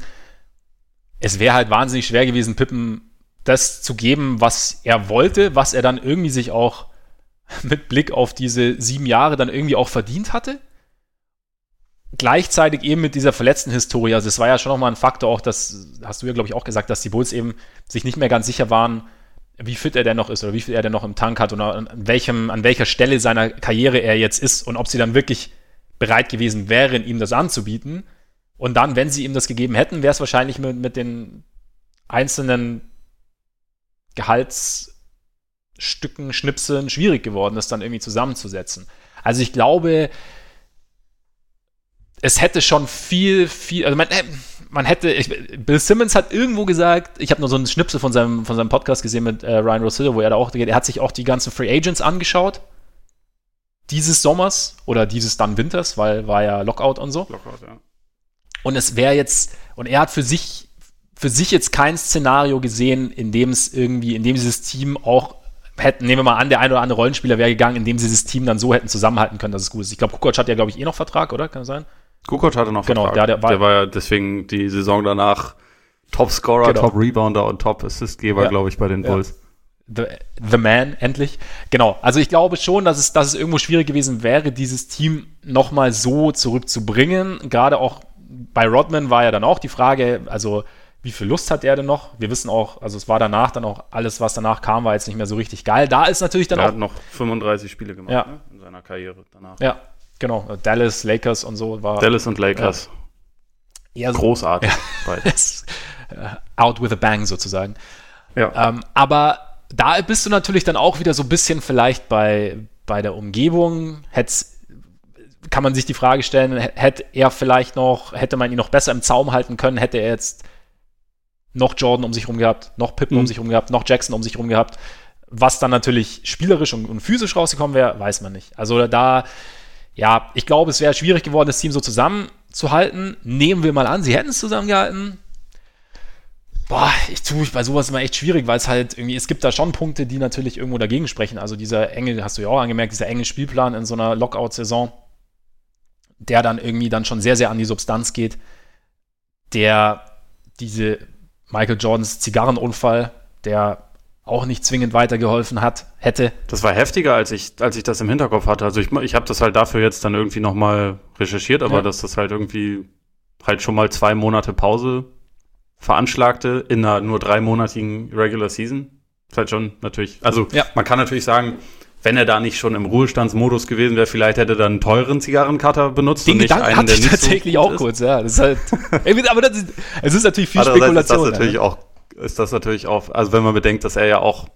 Es wäre halt wahnsinnig schwer gewesen, Pippen das zu geben, was er wollte, was er dann irgendwie sich auch mit Blick auf diese sieben Jahre dann irgendwie auch verdient hatte. Gleichzeitig eben mit dieser verletzten Historie. Also es war ja schon nochmal ein Faktor, auch das hast du ja, glaube ich, auch gesagt, dass die Bulls eben sich nicht mehr ganz sicher waren, wie fit er denn noch ist oder wie viel er denn noch im Tank hat oder an, welchem, an welcher Stelle seiner Karriere er jetzt ist und ob sie dann wirklich bereit gewesen wären, ihm das anzubieten. Und dann, wenn sie ihm das gegeben hätten, wäre es wahrscheinlich mit, mit den einzelnen Gehaltsstücken, Schnipseln schwierig geworden, das dann irgendwie zusammenzusetzen. Also ich glaube, es hätte schon viel, viel, also man, äh, man hätte, ich, Bill Simmons hat irgendwo gesagt, ich habe nur so einen Schnipsel von seinem, von seinem Podcast gesehen mit äh, Ryan Rosillo, wo er da auch, er hat sich auch die ganzen Free Agents angeschaut dieses Sommers oder dieses dann Winters, weil war ja Lockout und so. Lockout, ja. Und es wäre jetzt, und er hat für sich, für sich jetzt kein Szenario gesehen, in dem es irgendwie, in dem dieses Team auch hätten, nehmen wir mal an, der ein oder andere Rollenspieler wäre gegangen, in dem sie dieses Team dann so hätten zusammenhalten können, dass es gut ist. Ich glaube, Kukoc hat ja, glaube ich, eh noch Vertrag, oder? Kann das sein? Kukoc hatte noch genau, Vertrag. Der, der, war, der war ja deswegen die Saison danach Top-Scorer, genau. Top-Rebounder und Top-Assistgeber, ja. glaube ich, bei den Bulls. Ja. The, the Man, endlich. Genau, also ich glaube schon, dass es, dass es irgendwo schwierig gewesen wäre, dieses Team nochmal so zurückzubringen. Gerade auch bei Rodman war ja dann auch die Frage, also wie viel Lust hat er denn noch? Wir wissen auch, also es war danach dann auch, alles, was danach kam, war jetzt nicht mehr so richtig geil. Da ist natürlich dann er auch. Er hat noch 35 Spiele gemacht ja. ne, in seiner Karriere danach. Ja, Genau, Dallas, Lakers und so war. Dallas und Lakers. Ja, so, Großartig. Ja. Äh, out with a bang sozusagen. Ja. Ähm, aber da bist du natürlich dann auch wieder so ein bisschen vielleicht bei, bei der Umgebung. Hätt's, kann man sich die Frage stellen, hätte er vielleicht noch, hätte man ihn noch besser im Zaum halten können, hätte er jetzt noch Jordan um sich rum gehabt, noch Pippen mhm. um sich rum gehabt, noch Jackson um sich rum gehabt. Was dann natürlich spielerisch und, und physisch rausgekommen wäre, weiß man nicht. Also da, ja, ich glaube, es wäre schwierig geworden, das Team so zusammenzuhalten. Nehmen wir mal an, sie hätten es zusammengehalten. Boah, ich tue mich bei sowas immer echt schwierig, weil es halt irgendwie, es gibt da schon Punkte, die natürlich irgendwo dagegen sprechen. Also dieser enge, hast du ja auch angemerkt, dieser enge Spielplan in so einer Lockout-Saison, der dann irgendwie dann schon sehr, sehr an die Substanz geht, der diese Michael Jordans Zigarrenunfall, der auch nicht zwingend weitergeholfen hat, hätte. Das war heftiger, als ich, als ich das im Hinterkopf hatte. Also ich, ich habe das halt dafür jetzt dann irgendwie nochmal recherchiert, aber ja. dass das halt irgendwie halt schon mal zwei Monate Pause veranschlagte in einer nur dreimonatigen Regular Season. ist halt schon natürlich, also ja. man kann natürlich sagen, wenn er da nicht schon im Ruhestandsmodus gewesen wäre, vielleicht hätte er dann einen teuren Zigarrencutter benutzt Den und nicht Gedanken einen, hatte der ich tatsächlich so auch ist. kurz, ja. Das ist halt, aber das ist, es ist natürlich viel Spekulation. Ist das natürlich ja. auch, ist das natürlich auch, also wenn man bedenkt, dass er ja auch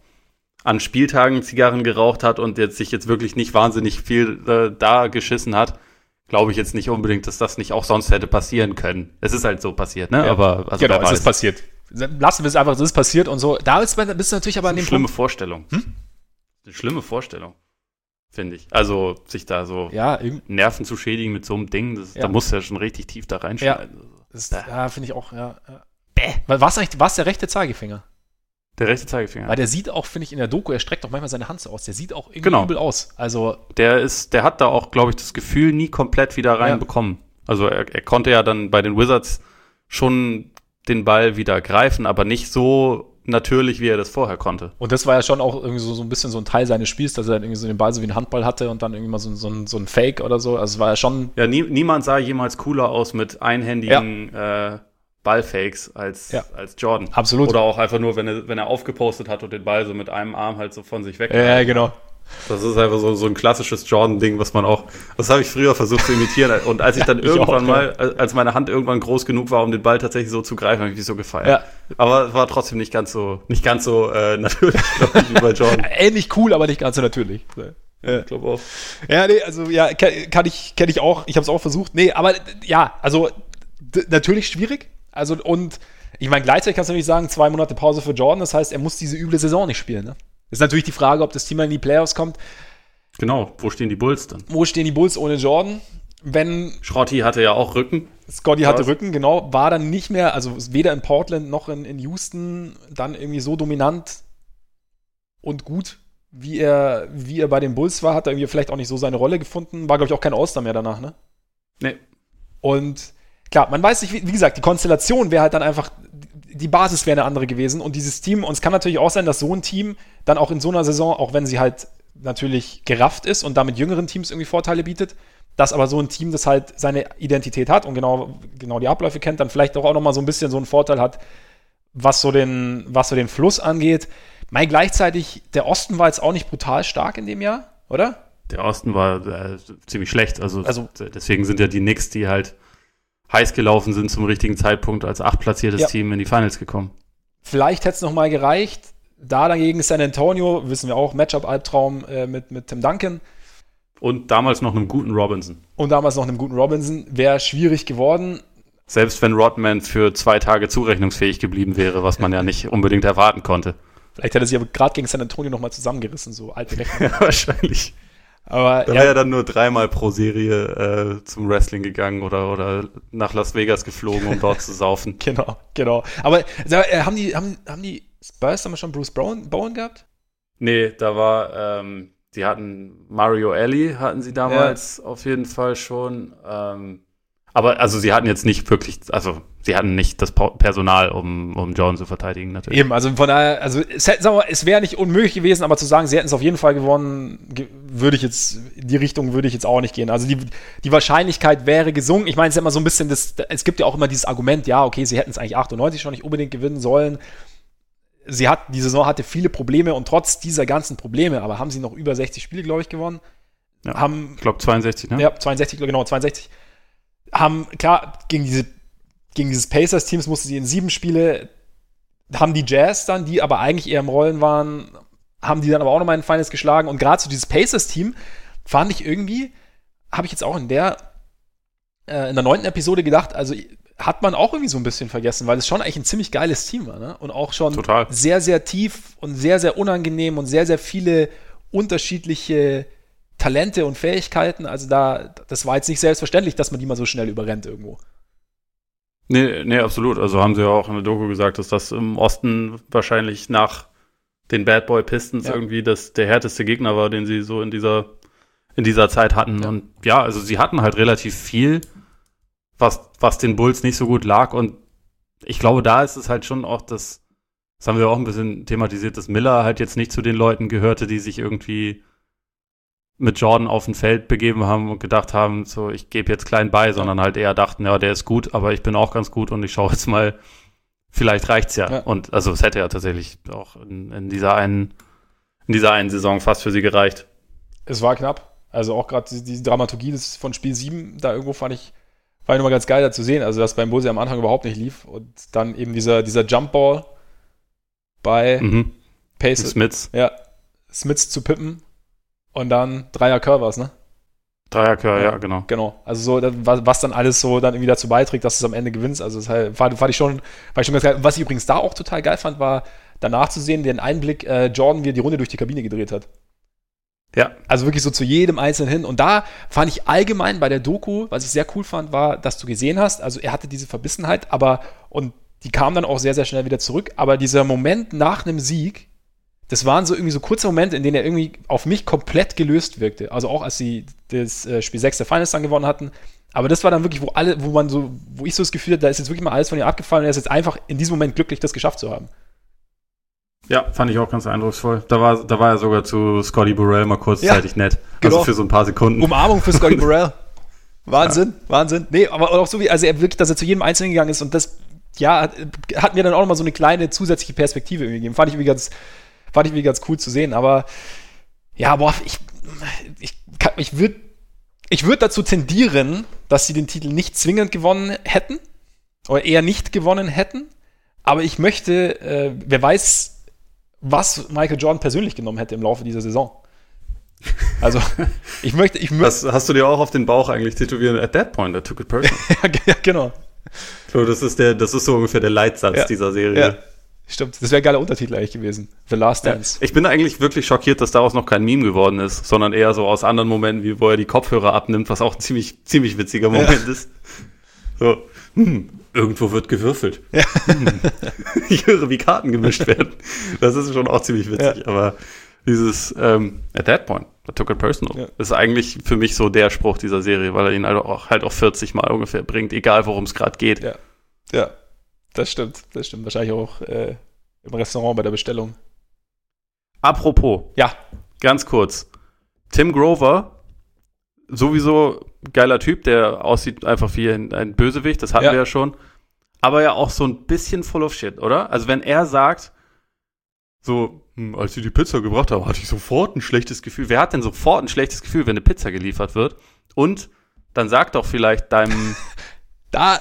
an Spieltagen Zigarren geraucht hat und jetzt sich jetzt wirklich nicht wahnsinnig viel äh, da geschissen hat, glaube ich jetzt nicht unbedingt, dass das nicht auch sonst hätte passieren können. Es ist halt so passiert, ne? Ja. Aber also genau, es ist passiert. Lassen wir es einfach, es ist passiert und so. Da ist, bist du natürlich aber an dem schlimme Punkt. Vorstellung. Hm? Eine schlimme Vorstellung, finde ich. Also sich da so ja, Nerven zu schädigen mit so einem Ding, das, ja. da muss ja schon richtig tief da reinschneiden. Ja, ja finde ich auch. Ja, ja. Bäh. War es der rechte Zeigefinger? Der rechte Zeigefinger. Weil der sieht auch, finde ich, in der Doku, er streckt auch manchmal seine Hand so aus. Der sieht auch irgendwie genau. übel aus. Also der ist, der hat da auch, glaube ich, das Gefühl nie komplett wieder reinbekommen. Ja. Also er, er konnte ja dann bei den Wizards schon den Ball wieder greifen, aber nicht so natürlich, wie er das vorher konnte. Und das war ja schon auch irgendwie so, so ein bisschen so ein Teil seines Spiels, dass er dann irgendwie so den Ball so wie ein Handball hatte und dann irgendwie mal so, so, ein, so ein Fake oder so. Also es war ja schon. Ja, nie, niemand sah jemals cooler aus mit einhändigen ja. äh, Ballfakes als, ja. als Jordan. Absolut. Oder auch einfach nur, wenn er, wenn er aufgepostet hat und den Ball so mit einem Arm halt so von sich weg. Ja, genau. Das ist einfach so, so ein klassisches Jordan-Ding, was man auch, das habe ich früher versucht zu imitieren. Und als ich dann ich irgendwann auch, mal, ja. als meine Hand irgendwann groß genug war, um den Ball tatsächlich so zu greifen, habe ich mich so gefeiert. Ja. Aber war trotzdem nicht ganz so, nicht ganz so äh, natürlich, wie bei Jordan. Ähnlich cool, aber nicht ganz so natürlich. Ja, ich glaube auch. Ja, nee, also ja, kann, kann ich, kenne ich auch. Ich habe es auch versucht. Nee, aber ja, also natürlich schwierig. Also und ich meine, gleichzeitig kannst du natürlich sagen, zwei Monate Pause für Jordan, das heißt, er muss diese üble Saison nicht spielen. Ne? Ist natürlich die Frage, ob das Team in die Playoffs kommt. Genau, wo stehen die Bulls dann? Wo stehen die Bulls ohne Jordan? Wenn. Schrotty hatte ja auch Rücken. Scotty hatte Rücken, genau. War dann nicht mehr, also weder in Portland noch in, in Houston dann irgendwie so dominant und gut, wie er, wie er bei den Bulls war. Hat er irgendwie vielleicht auch nicht so seine Rolle gefunden. War, glaube ich, auch kein All-Star mehr danach, ne? Nee. Und klar, man weiß nicht, wie, wie gesagt, die Konstellation wäre halt dann einfach, die Basis wäre eine andere gewesen und dieses Team, und es kann natürlich auch sein, dass so ein Team dann auch in so einer Saison, auch wenn sie halt natürlich gerafft ist und damit jüngeren Teams irgendwie Vorteile bietet, dass aber so ein Team, das halt seine Identität hat und genau, genau die Abläufe kennt, dann vielleicht auch, auch nochmal so ein bisschen so einen Vorteil hat, was so den, was so den Fluss angeht. Mein gleichzeitig, der Osten war jetzt auch nicht brutal stark in dem Jahr, oder? Der Osten war äh, ziemlich schlecht. Also, also deswegen sind ja die Knicks, die halt heiß gelaufen sind zum richtigen Zeitpunkt als achtplatziertes ja. Team in die Finals gekommen. Vielleicht hätte es noch mal gereicht. Da dagegen San Antonio, wissen wir auch, Matchup-Albtraum äh, mit, mit Tim Duncan. Und damals noch einem guten Robinson. Und damals noch einem guten Robinson. Wäre schwierig geworden. Selbst wenn Rodman für zwei Tage zurechnungsfähig geblieben wäre, was man ja nicht unbedingt erwarten konnte. Vielleicht hätte sich aber gerade gegen San Antonio noch mal zusammengerissen, so alte Rechnungen. ja, wahrscheinlich. Aber da wäre er dann nur dreimal pro Serie äh, zum Wrestling gegangen oder, oder nach Las Vegas geflogen, um dort zu saufen. Genau, genau. Aber äh, haben, die, haben, haben die Spurs damals schon Bruce Bowen, Bowen gehabt? Nee, da war, ähm, die hatten Mario Ellie, hatten sie damals ja. auf jeden Fall schon. Ähm, aber also sie hatten jetzt nicht wirklich, also sie hatten nicht das Personal, um, um Jordan zu verteidigen, natürlich. Eben, also von daher, also es, es wäre nicht unmöglich gewesen, aber zu sagen, sie hätten es auf jeden Fall gewonnen, würde ich jetzt, in die Richtung würde ich jetzt auch nicht gehen. Also die, die Wahrscheinlichkeit wäre gesungen. Ich meine, es ist immer so ein bisschen das, es gibt ja auch immer dieses Argument, ja, okay, sie hätten es eigentlich 98 schon nicht unbedingt gewinnen sollen. Sie hat, die Saison hatte viele Probleme und trotz dieser ganzen Probleme, aber haben sie noch über 60 Spiele, glaube ich, gewonnen Ja. Haben, Ich glaube 62, ne? ja, 62, genau, 62. Haben, klar, gegen diese, gegen dieses Pacers-Teams mussten sie in sieben Spiele, haben die Jazz dann, die aber eigentlich eher im Rollen waren, haben die dann aber auch nochmal in Finals geschlagen. Und gerade so dieses Pacers-Team fand ich irgendwie, habe ich jetzt auch in der, äh, in der neunten Episode gedacht, also hat man auch irgendwie so ein bisschen vergessen, weil es schon eigentlich ein ziemlich geiles Team war, ne? Und auch schon Total. sehr, sehr tief und sehr, sehr unangenehm und sehr, sehr viele unterschiedliche Talente und Fähigkeiten. Also da, das war jetzt nicht selbstverständlich, dass man die mal so schnell überrennt irgendwo. Nee, nee, absolut. Also haben sie ja auch in der Doku gesagt, dass das im Osten wahrscheinlich nach den Bad Boy Pistons Ja. irgendwie das, der härteste Gegner war, den sie so in dieser, in dieser Zeit hatten. Ja. Und ja, also sie hatten halt relativ viel, was, was den Bulls nicht so gut lag. Und ich glaube, da ist es halt schon auch das, das haben wir auch ein bisschen thematisiert, dass Miller halt jetzt nicht zu den Leuten gehörte, die sich irgendwie mit Jordan auf ein Feld begeben haben und gedacht haben, so, ich gebe jetzt klein bei, sondern halt eher dachten, ja, der ist gut, aber ich bin auch ganz gut und ich schaue jetzt mal, vielleicht reicht's ja. Ja. Und also es hätte ja tatsächlich auch in, in dieser einen, in dieser einen Saison fast für sie gereicht. Es war knapp. Also auch gerade die, die Dramaturgie des, von Spiel 7, da irgendwo fand ich, war ich nochmal ganz geil da zu sehen. Also, dass beim ja am Anfang überhaupt nicht lief. Und dann eben dieser, dieser Jumpball bei Mhm. Pacers, Smiths, ja, Smiths zu pippen. Und dann Dreier Curvers, ne? Dreierkör, ja, genau. Genau. Also so, das, was, was dann alles so dann irgendwie dazu beiträgt, dass du es am Ende gewinnst. Also das halt, fand, fand ich schon, fand ich schon ganz geil. Was ich übrigens da auch total geil fand, war danach zu sehen, den Einblick, äh, Jordan, wie er die Runde durch die Kabine gedreht hat. Ja, Also wirklich so zu jedem Einzelnen hin. Und da fand ich allgemein bei der Doku, was ich sehr cool fand, war, dass du gesehen hast, also er hatte diese Verbissenheit, aber, und die kam dann auch sehr, sehr schnell wieder zurück, aber dieser Moment nach einem Sieg, das waren so irgendwie so kurze Momente, in denen er irgendwie auf mich komplett gelöst wirkte. Also auch als sie das äh, Spiel 6 der Finals dann gewonnen hatten. Aber das war dann wirklich, wo alle, wo man so, wo ich so das Gefühl hatte, da ist jetzt wirklich mal alles von ihm abgefallen und er ist jetzt einfach in diesem Moment glücklich, das geschafft zu haben. ja, fand ich auch ganz eindrucksvoll. Da war, da war er sogar zu Scotty Burrell mal kurzzeitig nett. genau. Also für so ein paar Sekunden. Umarmung für Scotty Burrell. Wahnsinn, Wahnsinn. Nee, aber auch so wie, also er wirklich, dass er zu jedem Einzelnen gegangen ist und das, ja, hat, hat mir dann auch nochmal so eine kleine zusätzliche Perspektive irgendwie gegeben. Fand ich irgendwie ganz, fand ich irgendwie ganz cool zu sehen. Aber ja, boah, ich, ich, kann- ich würde ich würd dazu tendieren, dass sie den Titel nicht zwingend gewonnen hätten oder eher nicht gewonnen hätten. Aber ich möchte, äh, wer weiß, was Michael Jordan persönlich genommen hätte im Laufe dieser Saison. Also, ich möchte, ich möchte, Das hast du dir auch auf den Bauch eigentlich tätowieren. At that point, I took it personal. ja, genau. so, das ist der, das ist so ungefähr der Leitsatz Ja. dieser Serie. Ja, stimmt. Das wäre ein geiler Untertitel eigentlich gewesen. The Last Ja. Dance. Ich bin eigentlich wirklich schockiert, dass daraus noch kein Meme geworden ist, sondern eher so aus anderen Momenten, wie wo er die Kopfhörer abnimmt, was auch ein ziemlich, ziemlich witziger Moment ist. So, hm, irgendwo wird gewürfelt. Ja. Hm. Ich höre, wie Karten gemischt werden. Das ist schon auch ziemlich witzig, aber dieses ähm, At that point, I took it personal, Ja. ist eigentlich für mich so der Spruch dieser Serie, weil er ihn halt auch, halt auch 40 Mal ungefähr bringt, egal worum es gerade geht. Ja. Ja, das stimmt. Das stimmt. Wahrscheinlich auch äh, im Restaurant bei der Bestellung. Apropos, Ja, Ganz kurz. Tim Grover, sowieso geiler Typ, der aussieht einfach wie ein, ein Bösewicht, das hatten Ja. wir ja schon. Aber ja auch so ein bisschen full of shit, oder? Also wenn er sagt, so, hm, als sie die Pizza gebracht haben, hatte ich sofort ein schlechtes Gefühl. Wer hat denn sofort ein schlechtes Gefühl, wenn eine Pizza geliefert wird? Und dann sag doch vielleicht deinem, da,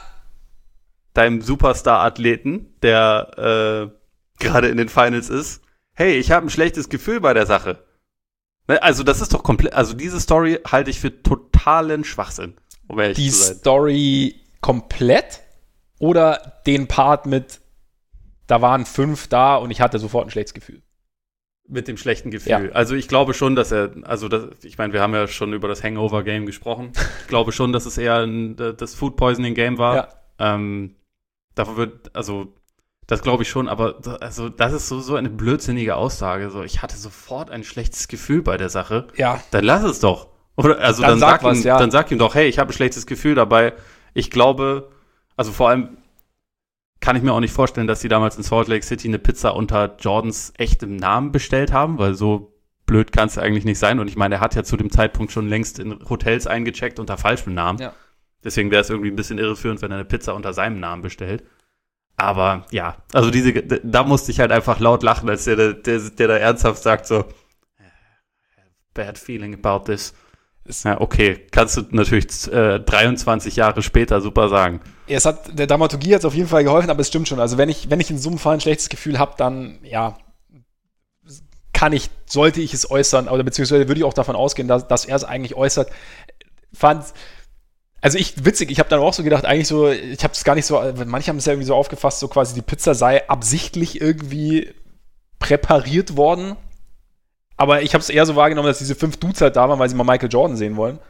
deinem Superstar-Athleten, der äh, gerade in den Finals ist, hey, ich habe ein schlechtes Gefühl bei der Sache. Ne, Also das ist doch komplett, also diese Story halte ich für totalen Schwachsinn, um ehrlich die zu sein. Story komplett oder den Part mit, da waren fünf da und ich hatte sofort ein schlechtes Gefühl. Mit dem schlechten Gefühl. Ja. Also ich glaube schon, dass er, also das, ich meine, wir haben ja schon über das Hangover-Game gesprochen. Ich glaube schon, dass es eher ein, das Food Poisoning-Game war. Ja. Ähm, davon wird, also das glaube ich schon, aber also das ist so, so eine blödsinnige Aussage. So, ich hatte sofort ein schlechtes Gefühl bei der Sache. Ja, Dann lass es doch. Oder also Dann dann, sag sag, was, ihm, ja. dann sag ihm doch, hey, ich habe ein schlechtes Gefühl dabei. Ich glaube, also vor allem kann ich mir auch nicht vorstellen, dass sie damals in Salt Lake City eine Pizza unter Jordans echtem Namen bestellt haben, weil so blöd kann es eigentlich nicht sein. Und ich meine, er hat ja zu dem Zeitpunkt schon längst in Hotels eingecheckt unter falschem Namen. Ja. Deswegen wäre es irgendwie ein bisschen irreführend, wenn er eine Pizza unter seinem Namen bestellt. Aber ja, also diese, da musste ich halt einfach laut lachen, als der, der, der da ernsthaft sagt so, bad feeling about this. Ja, okay. Kannst du natürlich äh, 23 Jahre später super sagen. Ja, es hat, der Dramaturgie hat es auf jeden Fall geholfen, aber es stimmt schon. Also wenn ich, wenn ich in so einem Fall ein schlechtes Gefühl habe, dann, ja, kann ich, sollte ich es äußern, oder beziehungsweise würde ich auch davon ausgehen, dass, dass er es eigentlich äußert. Fand, also ich, witzig, ich habe dann auch so gedacht, eigentlich so, ich habe es gar nicht so, manche haben es ja irgendwie so aufgefasst, so quasi die Pizza sei absichtlich irgendwie präpariert worden. Aber ich habe es eher so wahrgenommen, dass diese fünf Dudes halt da waren, weil sie mal Michael Jordan sehen wollen.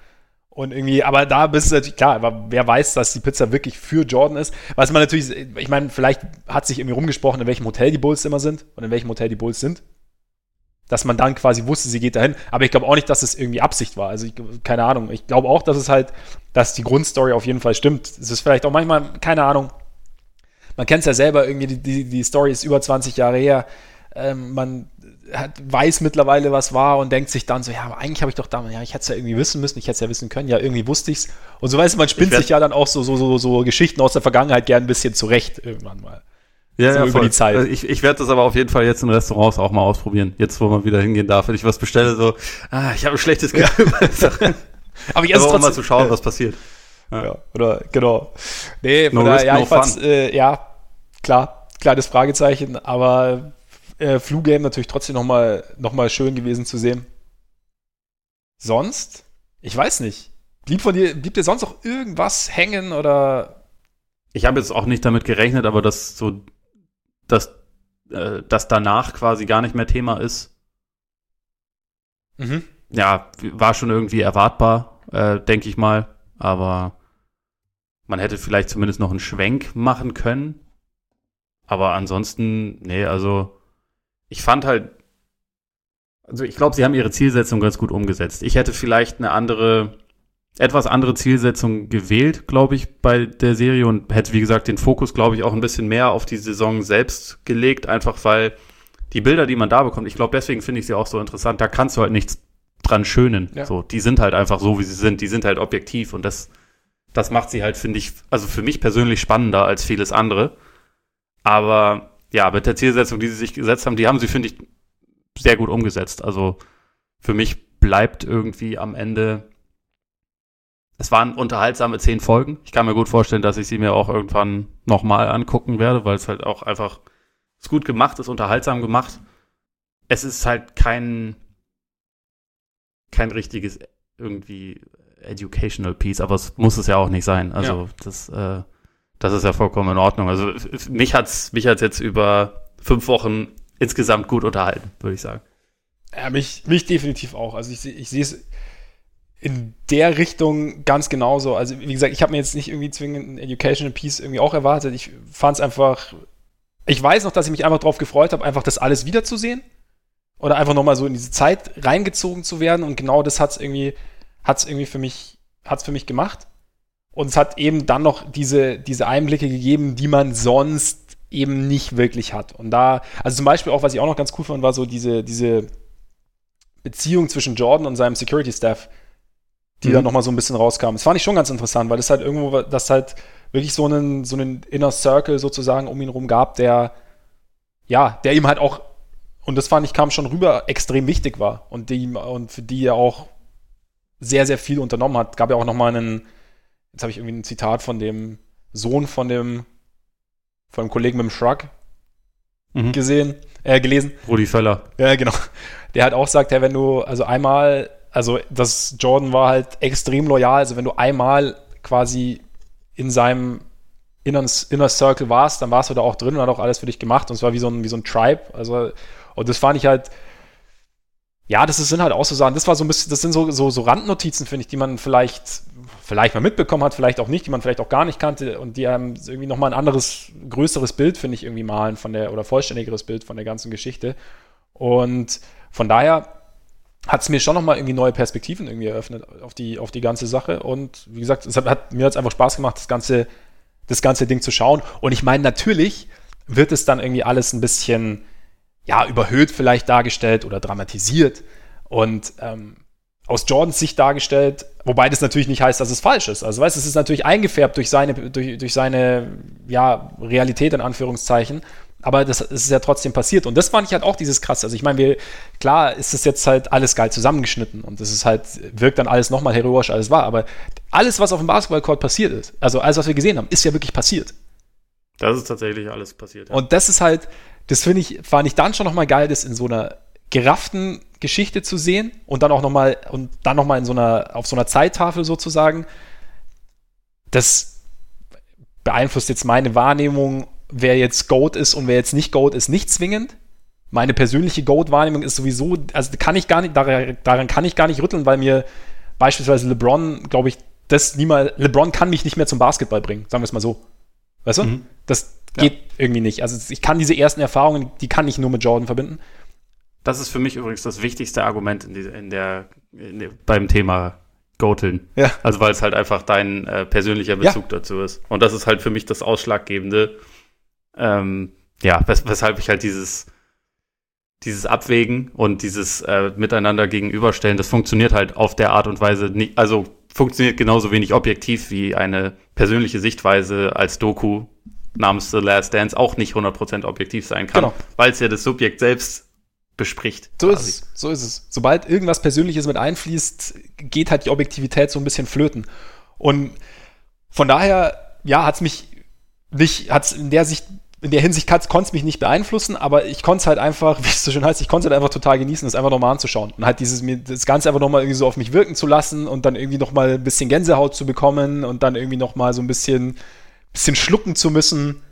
Und irgendwie, aber da bist du natürlich, klar, aber wer weiß, dass die Pizza wirklich für Jordan ist. Was man natürlich, ich meine, vielleicht hat sich irgendwie rumgesprochen, in welchem Hotel die Bulls immer sind und in welchem Hotel die Bulls sind. Dass man dann quasi wusste, sie geht dahin. Aber ich glaube auch nicht, dass es irgendwie Absicht war. Also, ich, keine Ahnung. Ich glaube auch, dass es halt, dass die Grundstory auf jeden Fall stimmt. Es ist vielleicht auch manchmal, keine Ahnung. Man kennt es ja selber irgendwie, die, die, die Story ist über 20 Jahre her. Ähm, man hat, weiß mittlerweile, was war und denkt sich dann so, ja, aber eigentlich habe ich doch damals, ja, ich hätte es ja irgendwie wissen müssen, ich hätte es ja wissen können, ja, irgendwie wusste ich es. Und so weißt du, man spinnt sich ja dann auch so, so, so, so Geschichten aus der Vergangenheit gern ein bisschen zurecht irgendwann mal. Ja, so ja, über die Zeit. Also ich, ich werde das aber auf jeden Fall jetzt in Restaurants auch mal ausprobieren. Jetzt, wo man wieder hingehen darf, wenn ich was bestelle, so, ah, ich habe ein schlechtes Gefühl. Ja. aber ich esse trotzdem. mal zu schauen, was passiert. Ja, ja oder, genau. Nee, no oder, ja, no ich äh, ja, klar, kleines Fragezeichen, aber äh, Flu-Game natürlich trotzdem nochmal noch mal schön gewesen zu sehen. Sonst? Ich weiß nicht. Blieb von dir, blieb dir sonst noch irgendwas hängen oder? Ich habe jetzt auch nicht damit gerechnet, aber dass so, dass äh, das danach quasi gar nicht mehr Thema ist. Mhm. Ja, war schon irgendwie erwartbar, äh, denke ich mal. Aber man hätte vielleicht zumindest noch einen Schwenk machen können. Aber ansonsten, nee, also ich fand halt, also ich glaube, sie haben ihre Zielsetzung ganz gut umgesetzt. Ich hätte vielleicht eine andere, etwas andere Zielsetzung gewählt, glaube ich, bei der Serie und hätte, wie gesagt, den Fokus, glaube ich, auch ein bisschen mehr auf die Saison selbst gelegt, einfach weil die Bilder, die man da bekommt, ich glaube, deswegen finde ich sie auch so interessant, da kannst du halt nichts dran schönen. Ja. So, die sind halt einfach so, wie sie sind, die sind halt objektiv und das, das macht sie halt, finde ich, also für mich persönlich spannender als vieles andere. Aber ja, mit der Zielsetzung, die sie sich gesetzt haben, die haben sie, finde ich, sehr gut umgesetzt. Also für mich bleibt irgendwie am Ende. Es waren unterhaltsame zehn Folgen. Ich kann mir gut vorstellen, dass ich sie mir auch irgendwann nochmal angucken werde, weil es halt auch einfach ist gut gemacht, ist unterhaltsam gemacht. Es ist halt kein, kein richtiges irgendwie educational Piece, aber es muss es ja auch nicht sein. Also ja. das äh, das ist ja vollkommen in Ordnung. Also mich hat's mich hat's jetzt über fünf Wochen insgesamt gut unterhalten, würde ich sagen. Ja, mich, mich definitiv auch. Also ich, ich sehe es in der Richtung ganz genauso. Also wie gesagt, ich habe mir jetzt nicht irgendwie zwingend ein Educational Piece irgendwie auch erwartet. Ich fand es einfach, ich weiß noch, dass ich mich einfach darauf gefreut habe, einfach das alles wiederzusehen. Oder einfach nochmal so in diese Zeit reingezogen zu werden. Und genau das hat es irgendwie, hat's irgendwie für mich, hat's für mich gemacht. Und es hat eben dann noch diese, diese Einblicke gegeben, die man sonst eben nicht wirklich hat. Und da, also zum Beispiel auch, was ich auch noch ganz cool fand, war so diese, diese Beziehung zwischen Jordan und seinem Security-Staff, die mhm. dann nochmal so ein bisschen rauskam. Das fand ich schon ganz interessant, weil das halt irgendwo, das halt wirklich so einen, so einen Inner Circle sozusagen um ihn rum gab, der, ja, der ihm halt auch, und das fand ich, kam schon rüber, extrem wichtig war und, die, und für die er auch sehr, sehr viel unternommen hat. Gab ja auch nochmal einen, jetzt habe ich irgendwie ein Zitat von dem Sohn von dem, von dem Kollegen mit dem Shrug mhm. gesehen, äh, gelesen. Rudi Völler. Ja, genau. Der hat auch gesagt, ja, wenn du, also einmal, also das Jordan war halt extrem loyal, also wenn du einmal quasi in seinem Inner, Inner Circle warst, dann warst du da auch drin und hat auch alles für dich gemacht. Und es war wie so ein, wie so ein Tribe, also und das fand ich halt, ja, das sind halt auch so Sachen, das war so ein bisschen, das sind so, so, so Randnotizen, finde ich, die man vielleicht, vielleicht mal mitbekommen hat, vielleicht auch nicht, die man vielleicht auch gar nicht kannte und die einem irgendwie nochmal ein anderes, größeres Bild, finde ich, irgendwie malen von der, oder vollständigeres Bild von der ganzen Geschichte. Und von daher hat es mir schon nochmal irgendwie neue Perspektiven irgendwie eröffnet auf die, auf die ganze Sache. Und wie gesagt, es hat, mir jetzt einfach Spaß gemacht, das ganze, das ganze Ding zu schauen. Und ich meine, natürlich wird es dann irgendwie alles ein bisschen, ja, überhöht vielleicht dargestellt oder dramatisiert und ähm, aus Jordans Sicht dargestellt, wobei das natürlich nicht heißt, dass es falsch ist. Also weißt, es ist natürlich eingefärbt durch seine, durch, durch seine ja, Realität in Anführungszeichen, aber das, ist ja trotzdem passiert. Und das fand ich halt auch dieses krass. Also ich meine, wir, klar ist das jetzt halt alles geil zusammengeschnitten und das ist halt, wirkt dann alles nochmal heroisch, alles war, aber alles, was auf dem Basketballcourt passiert ist, also alles, was wir gesehen haben, ist ja wirklich passiert. Das ist tatsächlich alles passiert. Ja. Und das ist halt, das finde ich, fand ich dann schon nochmal geil, das in so einer gerafften Geschichte zu sehen und dann auch nochmal, und dann nochmal in so einer, auf so einer Zeittafel sozusagen. Das beeinflusst jetzt meine Wahrnehmung, wer jetzt Goat ist und wer jetzt nicht Goat ist, nicht zwingend. Meine persönliche Goat-Wahrnehmung ist sowieso, also kann ich gar nicht, daran, kann ich gar nicht rütteln, weil mir beispielsweise LeBron, glaube ich, das niemals, LeBron kann mich nicht mehr zum Basketball bringen, sagen wir es mal so. Weißt du? Mhm. Das geht ja. irgendwie nicht. Also ich kann diese ersten Erfahrungen, die kann ich nur mit Jordan verbinden. Das ist für mich übrigens das wichtigste Argument in, die, in, der, in der, beim Thema Goteln. Ja. Also weil es halt einfach dein äh, persönlicher Bezug ja. dazu ist. Und das ist halt für mich das Ausschlaggebende, ähm, ja, wes weshalb ich halt dieses, dieses Abwägen und dieses äh, Miteinander gegenüberstellen, das funktioniert halt auf der Art und Weise nicht, also funktioniert genauso wenig objektiv wie eine persönliche Sichtweise als Doku namens The Last Dance auch nicht 100% objektiv sein kann, genau. weil es ja das Subjekt selbst bespricht. So quasi. ist es. So ist es. Sobald irgendwas Persönliches mit einfließt, geht halt die Objektivität so ein bisschen flöten. Und von daher, ja, hat es mich nicht, hat es in der Sicht in der Hinsicht konnte es mich nicht beeinflussen, aber ich konnte es halt einfach, wie es so schön heißt, ich konnte es halt einfach total genießen, das einfach nochmal anzuschauen und halt dieses, mir das Ganze einfach nochmal irgendwie so auf mich wirken zu lassen und dann irgendwie nochmal ein bisschen Gänsehaut zu bekommen und dann irgendwie nochmal so ein bisschen, bisschen schlucken zu müssen,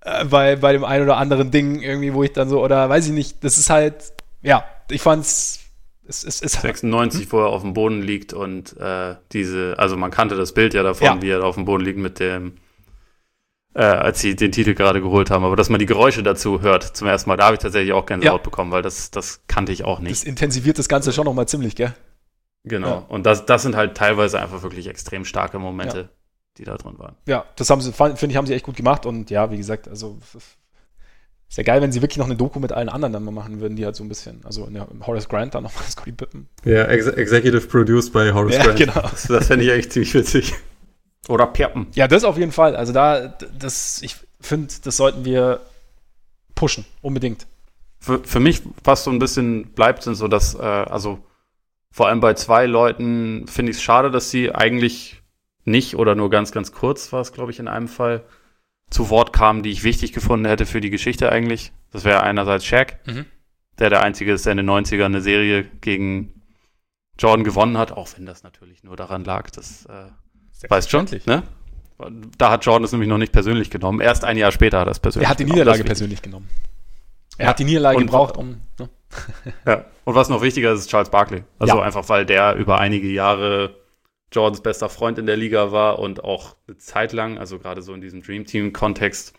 äh, bei, bei dem einen oder anderen Ding irgendwie, wo ich dann so, oder weiß ich nicht, das ist halt, ja, ich fand's, es, es, es 96, hm? wo er auf dem Boden liegt und äh, diese, also man kannte das Bild ja davon, ja. wie er auf dem Boden liegt mit dem äh, als sie den Titel gerade geholt haben. Aber dass man die Geräusche dazu hört zum ersten Mal, da habe ich tatsächlich auch Gänsehaut ja. bekommen, weil das, das kannte ich auch nicht. Das intensiviert das Ganze schon nochmal ziemlich, gell? Genau. Ja. Und das, das sind halt teilweise einfach wirklich extrem starke Momente, ja. die da drin waren. Ja, das haben sie, finde ich, haben sie echt gut gemacht. Und ja, wie gesagt, also ist ja geil, wenn sie wirklich noch eine Doku mit allen anderen dann mal machen würden, die halt so ein bisschen, also ja, Horace Grant dann nochmal Scotty Pippen. Ja, Ex Executive Produced by Horace ja, Grant. Genau. Das, das fände ich echt ziemlich witzig. Oder Perpen. Ja, das auf jeden Fall. Also da, das, ich finde, das sollten wir pushen, unbedingt. Für, für mich, was so ein bisschen bleibt, sind so, dass, äh, also vor allem bei zwei Leuten finde ich es schade, dass sie eigentlich nicht oder nur ganz, ganz kurz war es, glaube ich, in einem Fall, zu Wort kamen, die ich wichtig gefunden hätte für die Geschichte eigentlich. Das wäre einerseits Shaq, mhm. der der Einzige ist, der in den 90ern eine Serie gegen Jordan gewonnen hat, auch wenn das natürlich nur daran lag, dass äh, Weißt schon, ne? Da hat Jordan es nämlich noch nicht persönlich genommen. Erst ein Jahr später hat er es persönlich genommen. Er hat die Niederlage persönlich genommen. Er ja. hat die Niederlage und, gebraucht, um. Ne? ja. Und was noch wichtiger ist, ist Charles Barkley. Also ja. einfach, weil der über einige Jahre Jordans bester Freund in der Liga war und auch eine Zeit lang, also gerade so in diesem Dream Team-Kontext,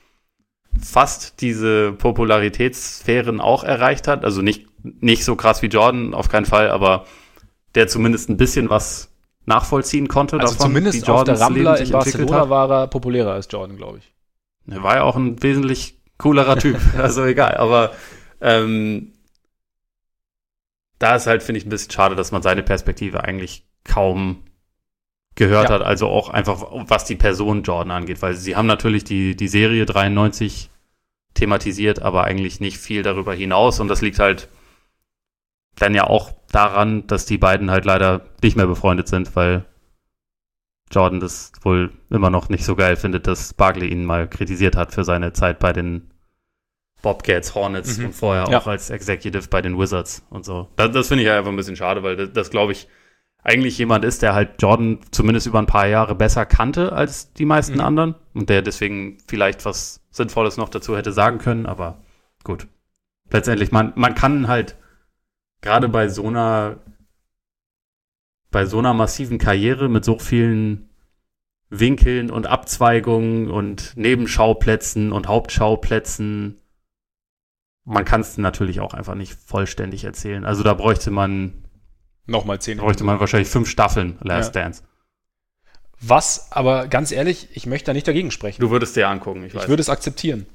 fast diese Popularitätssphären auch erreicht hat. Also nicht, nicht so krass wie Jordan, auf keinen Fall, aber der zumindest ein bisschen was nachvollziehen konnte. Also davon, zumindest auf der Rambler in Barcelona war er populärer als Jordan, glaube ich. Er war ja auch ein wesentlich coolerer Typ, also egal. Aber ähm, da ist halt, finde ich, ein bisschen schade, dass man seine Perspektive eigentlich kaum gehört ja. hat. Also auch einfach, was die Person Jordan angeht. Weil sie haben natürlich die, die Serie 93 thematisiert, aber eigentlich nicht viel darüber hinaus. Und das liegt halt dann ja auch daran, dass die beiden halt leider nicht mehr befreundet sind, weil Jordan das wohl immer noch nicht so geil findet, dass Barkley ihn mal kritisiert hat für seine Zeit bei den Bobcats, Hornets mhm. und vorher ja. auch als Executive bei den Wizards und so. Das, das finde ich einfach ein bisschen schade, weil das, das glaube ich, eigentlich jemand ist, der halt Jordan zumindest über ein paar Jahre besser kannte als die meisten mhm. anderen und der deswegen vielleicht was Sinnvolles noch dazu hätte sagen können, aber gut. Letztendlich, man, man kann halt gerade bei so einer, bei so einer massiven Karriere mit so vielen Winkeln und Abzweigungen und Nebenschauplätzen und Hauptschauplätzen, man kann es natürlich auch einfach nicht vollständig erzählen. Also da bräuchte man nochmal zehn. Bräuchte man wahrscheinlich fünf Staffeln Last ja. Dance. Was, aber ganz ehrlich, ich möchte da nicht dagegen sprechen. Du würdest dir angucken, ich weiß. Ich würde es akzeptieren.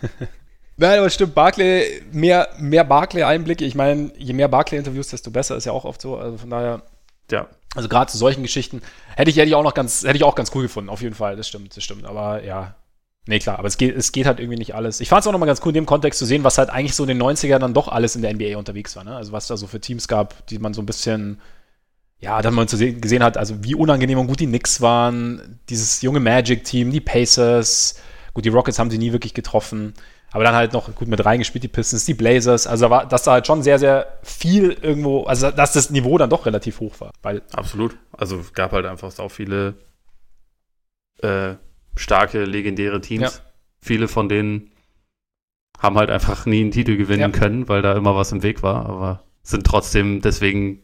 Nein, aber stimmt, Barclay, mehr, mehr Barclay-Einblicke. Ich meine, je mehr Barclay-Interviews, desto besser, ist ja auch oft so. Also von daher, ja. Also gerade zu solchen Geschichten hätte ich, hätte ich auch noch ganz, hätte ich auch ganz cool gefunden, auf jeden Fall. Das stimmt, das stimmt. Aber ja, Nee, klar, aber es geht, es geht halt irgendwie nicht alles. Ich fand es auch nochmal ganz cool, in dem Kontext zu sehen, was halt eigentlich so in den 90ern dann doch alles in der NBA unterwegs war. Ne? Also was da so für Teams gab, die man so ein bisschen, ja, dann man zu sehen, gesehen hat, also wie unangenehm und gut die Knicks waren, dieses junge Magic-Team, die Pacers, gut, die Rockets haben sie nie wirklich getroffen, aber dann halt noch gut mit reingespielt, die Pistons, die Blazers, also da war, dass da halt schon sehr, sehr viel irgendwo, also dass das Niveau dann doch relativ hoch war. Weil Absolut. Also es gab halt einfach so viele äh, starke, legendäre Teams. Ja. Viele von denen haben halt einfach nie einen Titel gewinnen ja. können, weil da immer was im Weg war, aber sind trotzdem, deswegen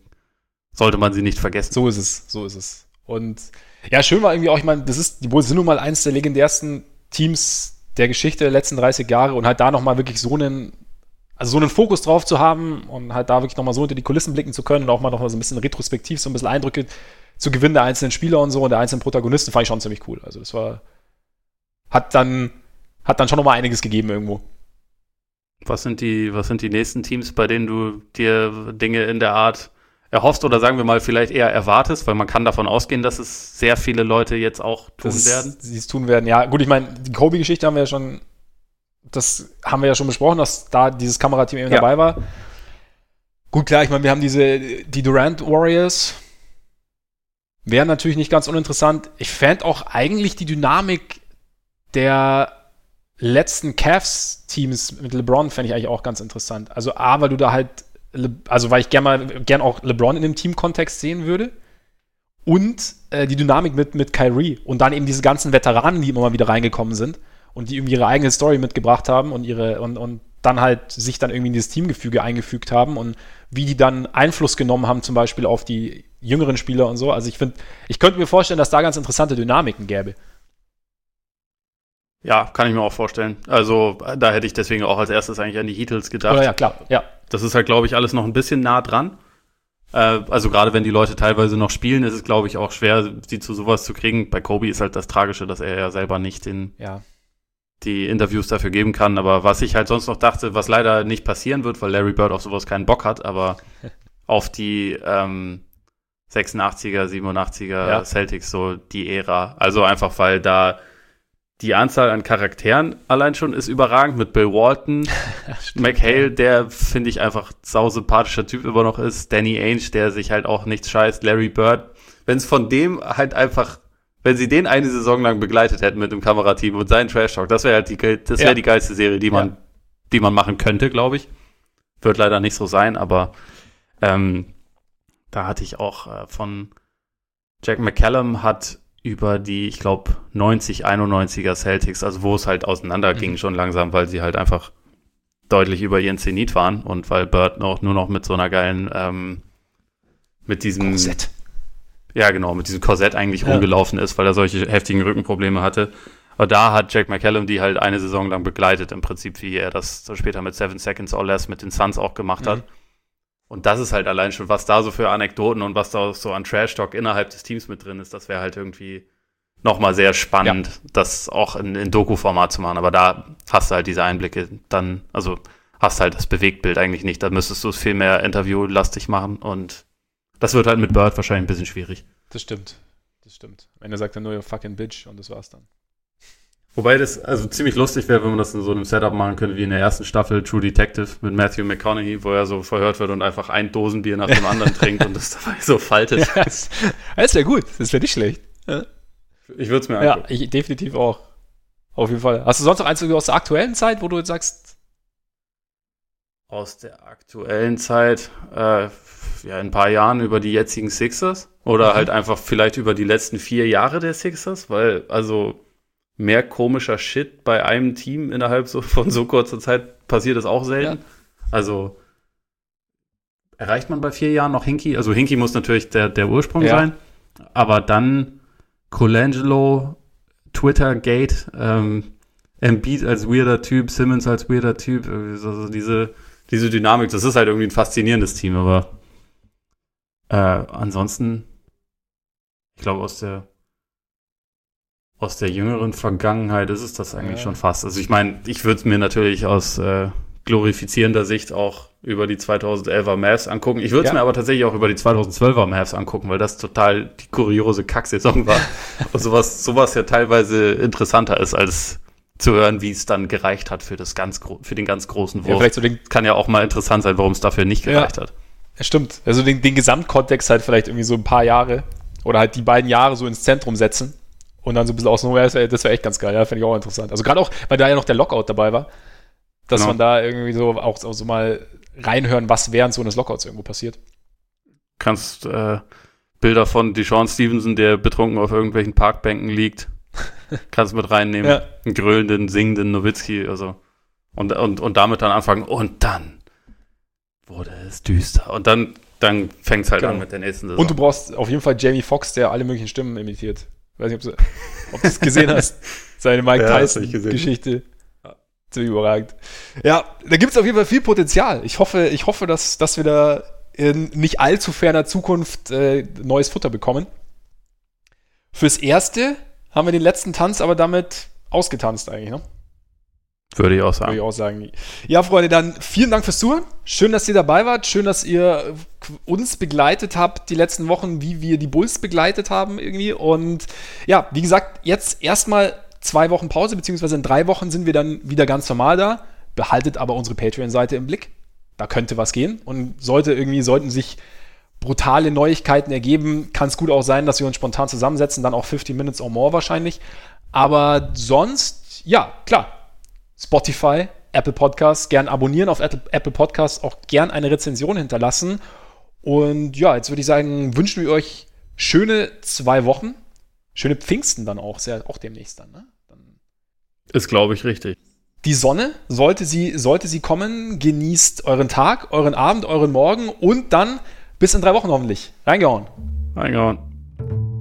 sollte man sie nicht vergessen. So ist es, so ist es. Und ja, schön war irgendwie auch, ich meine, das ist, die Bulls sind nun mal eines der legendärsten Teams der Geschichte der letzten 30 Jahre und halt da nochmal wirklich so einen, also so einen Fokus drauf zu haben und halt da wirklich nochmal so hinter die Kulissen blicken zu können und auch mal nochmal so ein bisschen retrospektiv so ein bisschen Eindrücke zu gewinnen der einzelnen Spieler und so und der einzelnen Protagonisten fand ich schon ziemlich cool. Also das war, hat dann, hat dann schon nochmal einiges gegeben irgendwo. Was sind die, was sind die nächsten Teams, bei denen du dir Dinge in der Art erhoffst oder sagen wir mal vielleicht eher erwartest, weil man kann davon ausgehen, dass es sehr viele Leute jetzt auch tun das werden. Sie es tun werden, ja. Gut, ich meine, die Kobe-Geschichte haben wir ja schon, das haben wir ja schon besprochen, dass da dieses Kamerateam eben ja. dabei war. Gut, klar, ich meine, wir haben diese, die Durant Warriors. Wäre natürlich nicht ganz uninteressant. Ich fände auch eigentlich die Dynamik der letzten Cavs-Teams mit LeBron fände ich eigentlich auch ganz interessant. Also A, weil du da halt, also weil ich gerne gern auch LeBron in dem Team-Kontext sehen würde. Und äh, die Dynamik mit, mit Kyrie und dann eben diese ganzen Veteranen, die immer mal wieder reingekommen sind und die irgendwie ihre eigene Story mitgebracht haben und ihre und, und dann halt sich dann irgendwie in dieses Teamgefüge eingefügt haben und wie die dann Einfluss genommen haben, zum Beispiel auf die jüngeren Spieler und so. Also ich finde, ich könnte mir vorstellen, dass da ganz interessante Dynamiken gäbe. Ja, kann ich mir auch vorstellen. Also da hätte ich deswegen auch als erstes eigentlich an die Heatles gedacht. Oder ja, klar, ja. Das ist halt, glaube ich, alles noch ein bisschen nah dran. Äh, also gerade wenn die Leute teilweise noch spielen, ist es, glaube ich, auch schwer, sie zu sowas zu kriegen. Bei Kobe ist halt das Tragische, dass er ja selber nicht den, ja. die Interviews dafür geben kann. Aber was ich halt sonst noch dachte, was leider nicht passieren wird, weil Larry Bird auf sowas keinen Bock hat, aber auf die ähm, 86er, 87er ja. Celtics, so die Ära. Also einfach, weil da die Anzahl an Charakteren allein schon ist überragend mit Bill Walton, McHale, der finde ich einfach sau sympathischer Typ immer noch ist, Danny Ainge, der sich halt auch nichts scheißt, Larry Bird. Wenn es von dem halt einfach, wenn sie den eine Saison lang begleitet hätten mit dem Kamerateam und seinen Trash Talk, das wäre halt die, das wäre ja. die geilste Serie, die man, ja. die man machen könnte, glaube ich. Wird leider nicht so sein, aber ähm, da hatte ich auch äh, von Jack McCallum hat über die, ich glaube, 90, 91er Celtics, also wo es halt auseinanderging mhm. schon langsam, weil sie halt einfach deutlich über ihren Zenit waren und weil Bird auch nur noch mit so einer geilen, ähm, mit diesem Korsett. Ja, genau, mit diesem Korsett eigentlich ja. rumgelaufen ist, weil er solche heftigen Rückenprobleme hatte. Aber da hat Jack McCallum die halt eine Saison lang begleitet, im Prinzip, wie er das so später mit Seven Seconds or Less mit den Suns auch gemacht mhm. hat. Und das ist halt allein schon, was da so für Anekdoten und was da so an Trash-Talk innerhalb des Teams mit drin ist, das wäre halt irgendwie nochmal sehr spannend, ja. das auch in, in Doku-Format zu machen. Aber da hast du halt diese Einblicke dann, also hast halt das Bewegtbild eigentlich nicht. Da müsstest du es viel mehr interviewlastig machen und das wird halt mit Bird wahrscheinlich ein bisschen schwierig. Das stimmt. Das stimmt. Am Ende sagt er nur, fucking Bitch und das war's dann. Wobei das also ziemlich lustig wäre, wenn man das in so einem Setup machen könnte, wie in der ersten Staffel True Detective mit Matthew McConaughey, wo er so verhört wird und einfach ein Dosenbier nach dem anderen trinkt und das dabei so faltet. Ja, das, wäre gut, das wäre nicht schlecht. Ich würde es mir angucken. Ja, ich definitiv auch. Auf jeden Fall. Hast du sonst noch eins aus der aktuellen Zeit, wo du jetzt sagst? Aus der aktuellen Zeit, äh, ja, in ein paar Jahren über die jetzigen Sixers oder mhm. halt einfach vielleicht über die letzten vier Jahre der Sixers, weil, also, mehr komischer Shit bei einem Team innerhalb so von so kurzer Zeit passiert ist auch selten. Ja. Also erreicht man bei vier Jahren noch Hinky? Also Hinky muss natürlich der, der Ursprung ja. sein, aber dann Colangelo, Twitter-Gate, ähm, Embiid als weirder Typ, Simmons als weirder Typ, also diese, diese Dynamik, das ist halt irgendwie ein faszinierendes Team, aber äh, ansonsten, ich glaube, aus der aus der jüngeren Vergangenheit ist es das eigentlich ja. schon fast. Also ich meine, ich würde es mir natürlich aus äh, glorifizierender Sicht auch über die 2011er Mavs angucken. Ich würde es ja. mir aber tatsächlich auch über die 2012er Mavs angucken, weil das total die kuriose Kacksaison war. Und sowas, sowas ja teilweise interessanter ist als zu hören, wie es dann gereicht hat für, das ganz für den ganz großen Wurf. Ja, vielleicht so den, Kann ja auch mal interessant sein, warum es dafür nicht gereicht ja, hat. Ja, stimmt. Also den, den Gesamtkontext halt vielleicht irgendwie so ein paar Jahre oder halt die beiden Jahre so ins Zentrum setzen und dann so ein bisschen außen das wäre wär echt ganz geil. Ja, finde ich auch interessant. Also gerade auch, weil da ja noch der Lockout dabei war, dass genau. man da irgendwie so auch, auch so mal reinhören, was während so eines Lockouts irgendwo passiert. Kannst äh, Bilder von Deshaun Stevenson, der betrunken auf irgendwelchen Parkbänken liegt, kannst du mit reinnehmen. Ja. Einen grölenden, singenden Nowitzki, also und, und, und damit dann anfangen und dann wurde es düster. Und dann, dann fängt es halt genau. an mit der nächsten Saison. Und du brauchst auf jeden Fall Jamie Foxx, der alle möglichen Stimmen imitiert. Weiß nicht, ob du es gesehen hast. Seine Mike ja, Tyson-Geschichte. Ziemlich überragend. Ja, da gibt es auf jeden Fall viel Potenzial. Ich hoffe, ich hoffe dass, dass wir da in nicht allzu ferner Zukunft äh, neues Futter bekommen. Fürs Erste haben wir den letzten Tanz aber damit ausgetanzt eigentlich, ne? Würde ich auch sagen. Würde ich auch sagen. Ja, Freunde, dann vielen Dank fürs Zuhören. Schön, dass ihr dabei wart. Schön, dass ihr uns begleitet habt die letzten Wochen, wie wir die Bulls begleitet haben irgendwie. Und ja, wie gesagt, jetzt erstmal zwei Wochen Pause, beziehungsweise in drei Wochen sind wir dann wieder ganz normal da. Behaltet aber unsere Patreon-Seite im Blick. Da könnte was gehen. Und sollte irgendwie, sollten sich brutale Neuigkeiten ergeben, kann es gut auch sein, dass wir uns spontan zusammensetzen, dann auch 50 Minutes or more wahrscheinlich. Aber sonst, ja, klar, Spotify, Apple Podcasts, gern abonnieren auf Apple Podcasts, auch gern eine Rezension hinterlassen. Und ja, jetzt würde ich sagen, wünschen wir euch schöne zwei Wochen. Schöne Pfingsten dann auch, sehr, auch demnächst dann, ne? Dann Ist, glaube ich, richtig. Die Sonne, sollte sie, sollte sie kommen, genießt euren Tag, euren Abend, euren Morgen und dann bis in drei Wochen hoffentlich. Reingehauen. Reingehauen.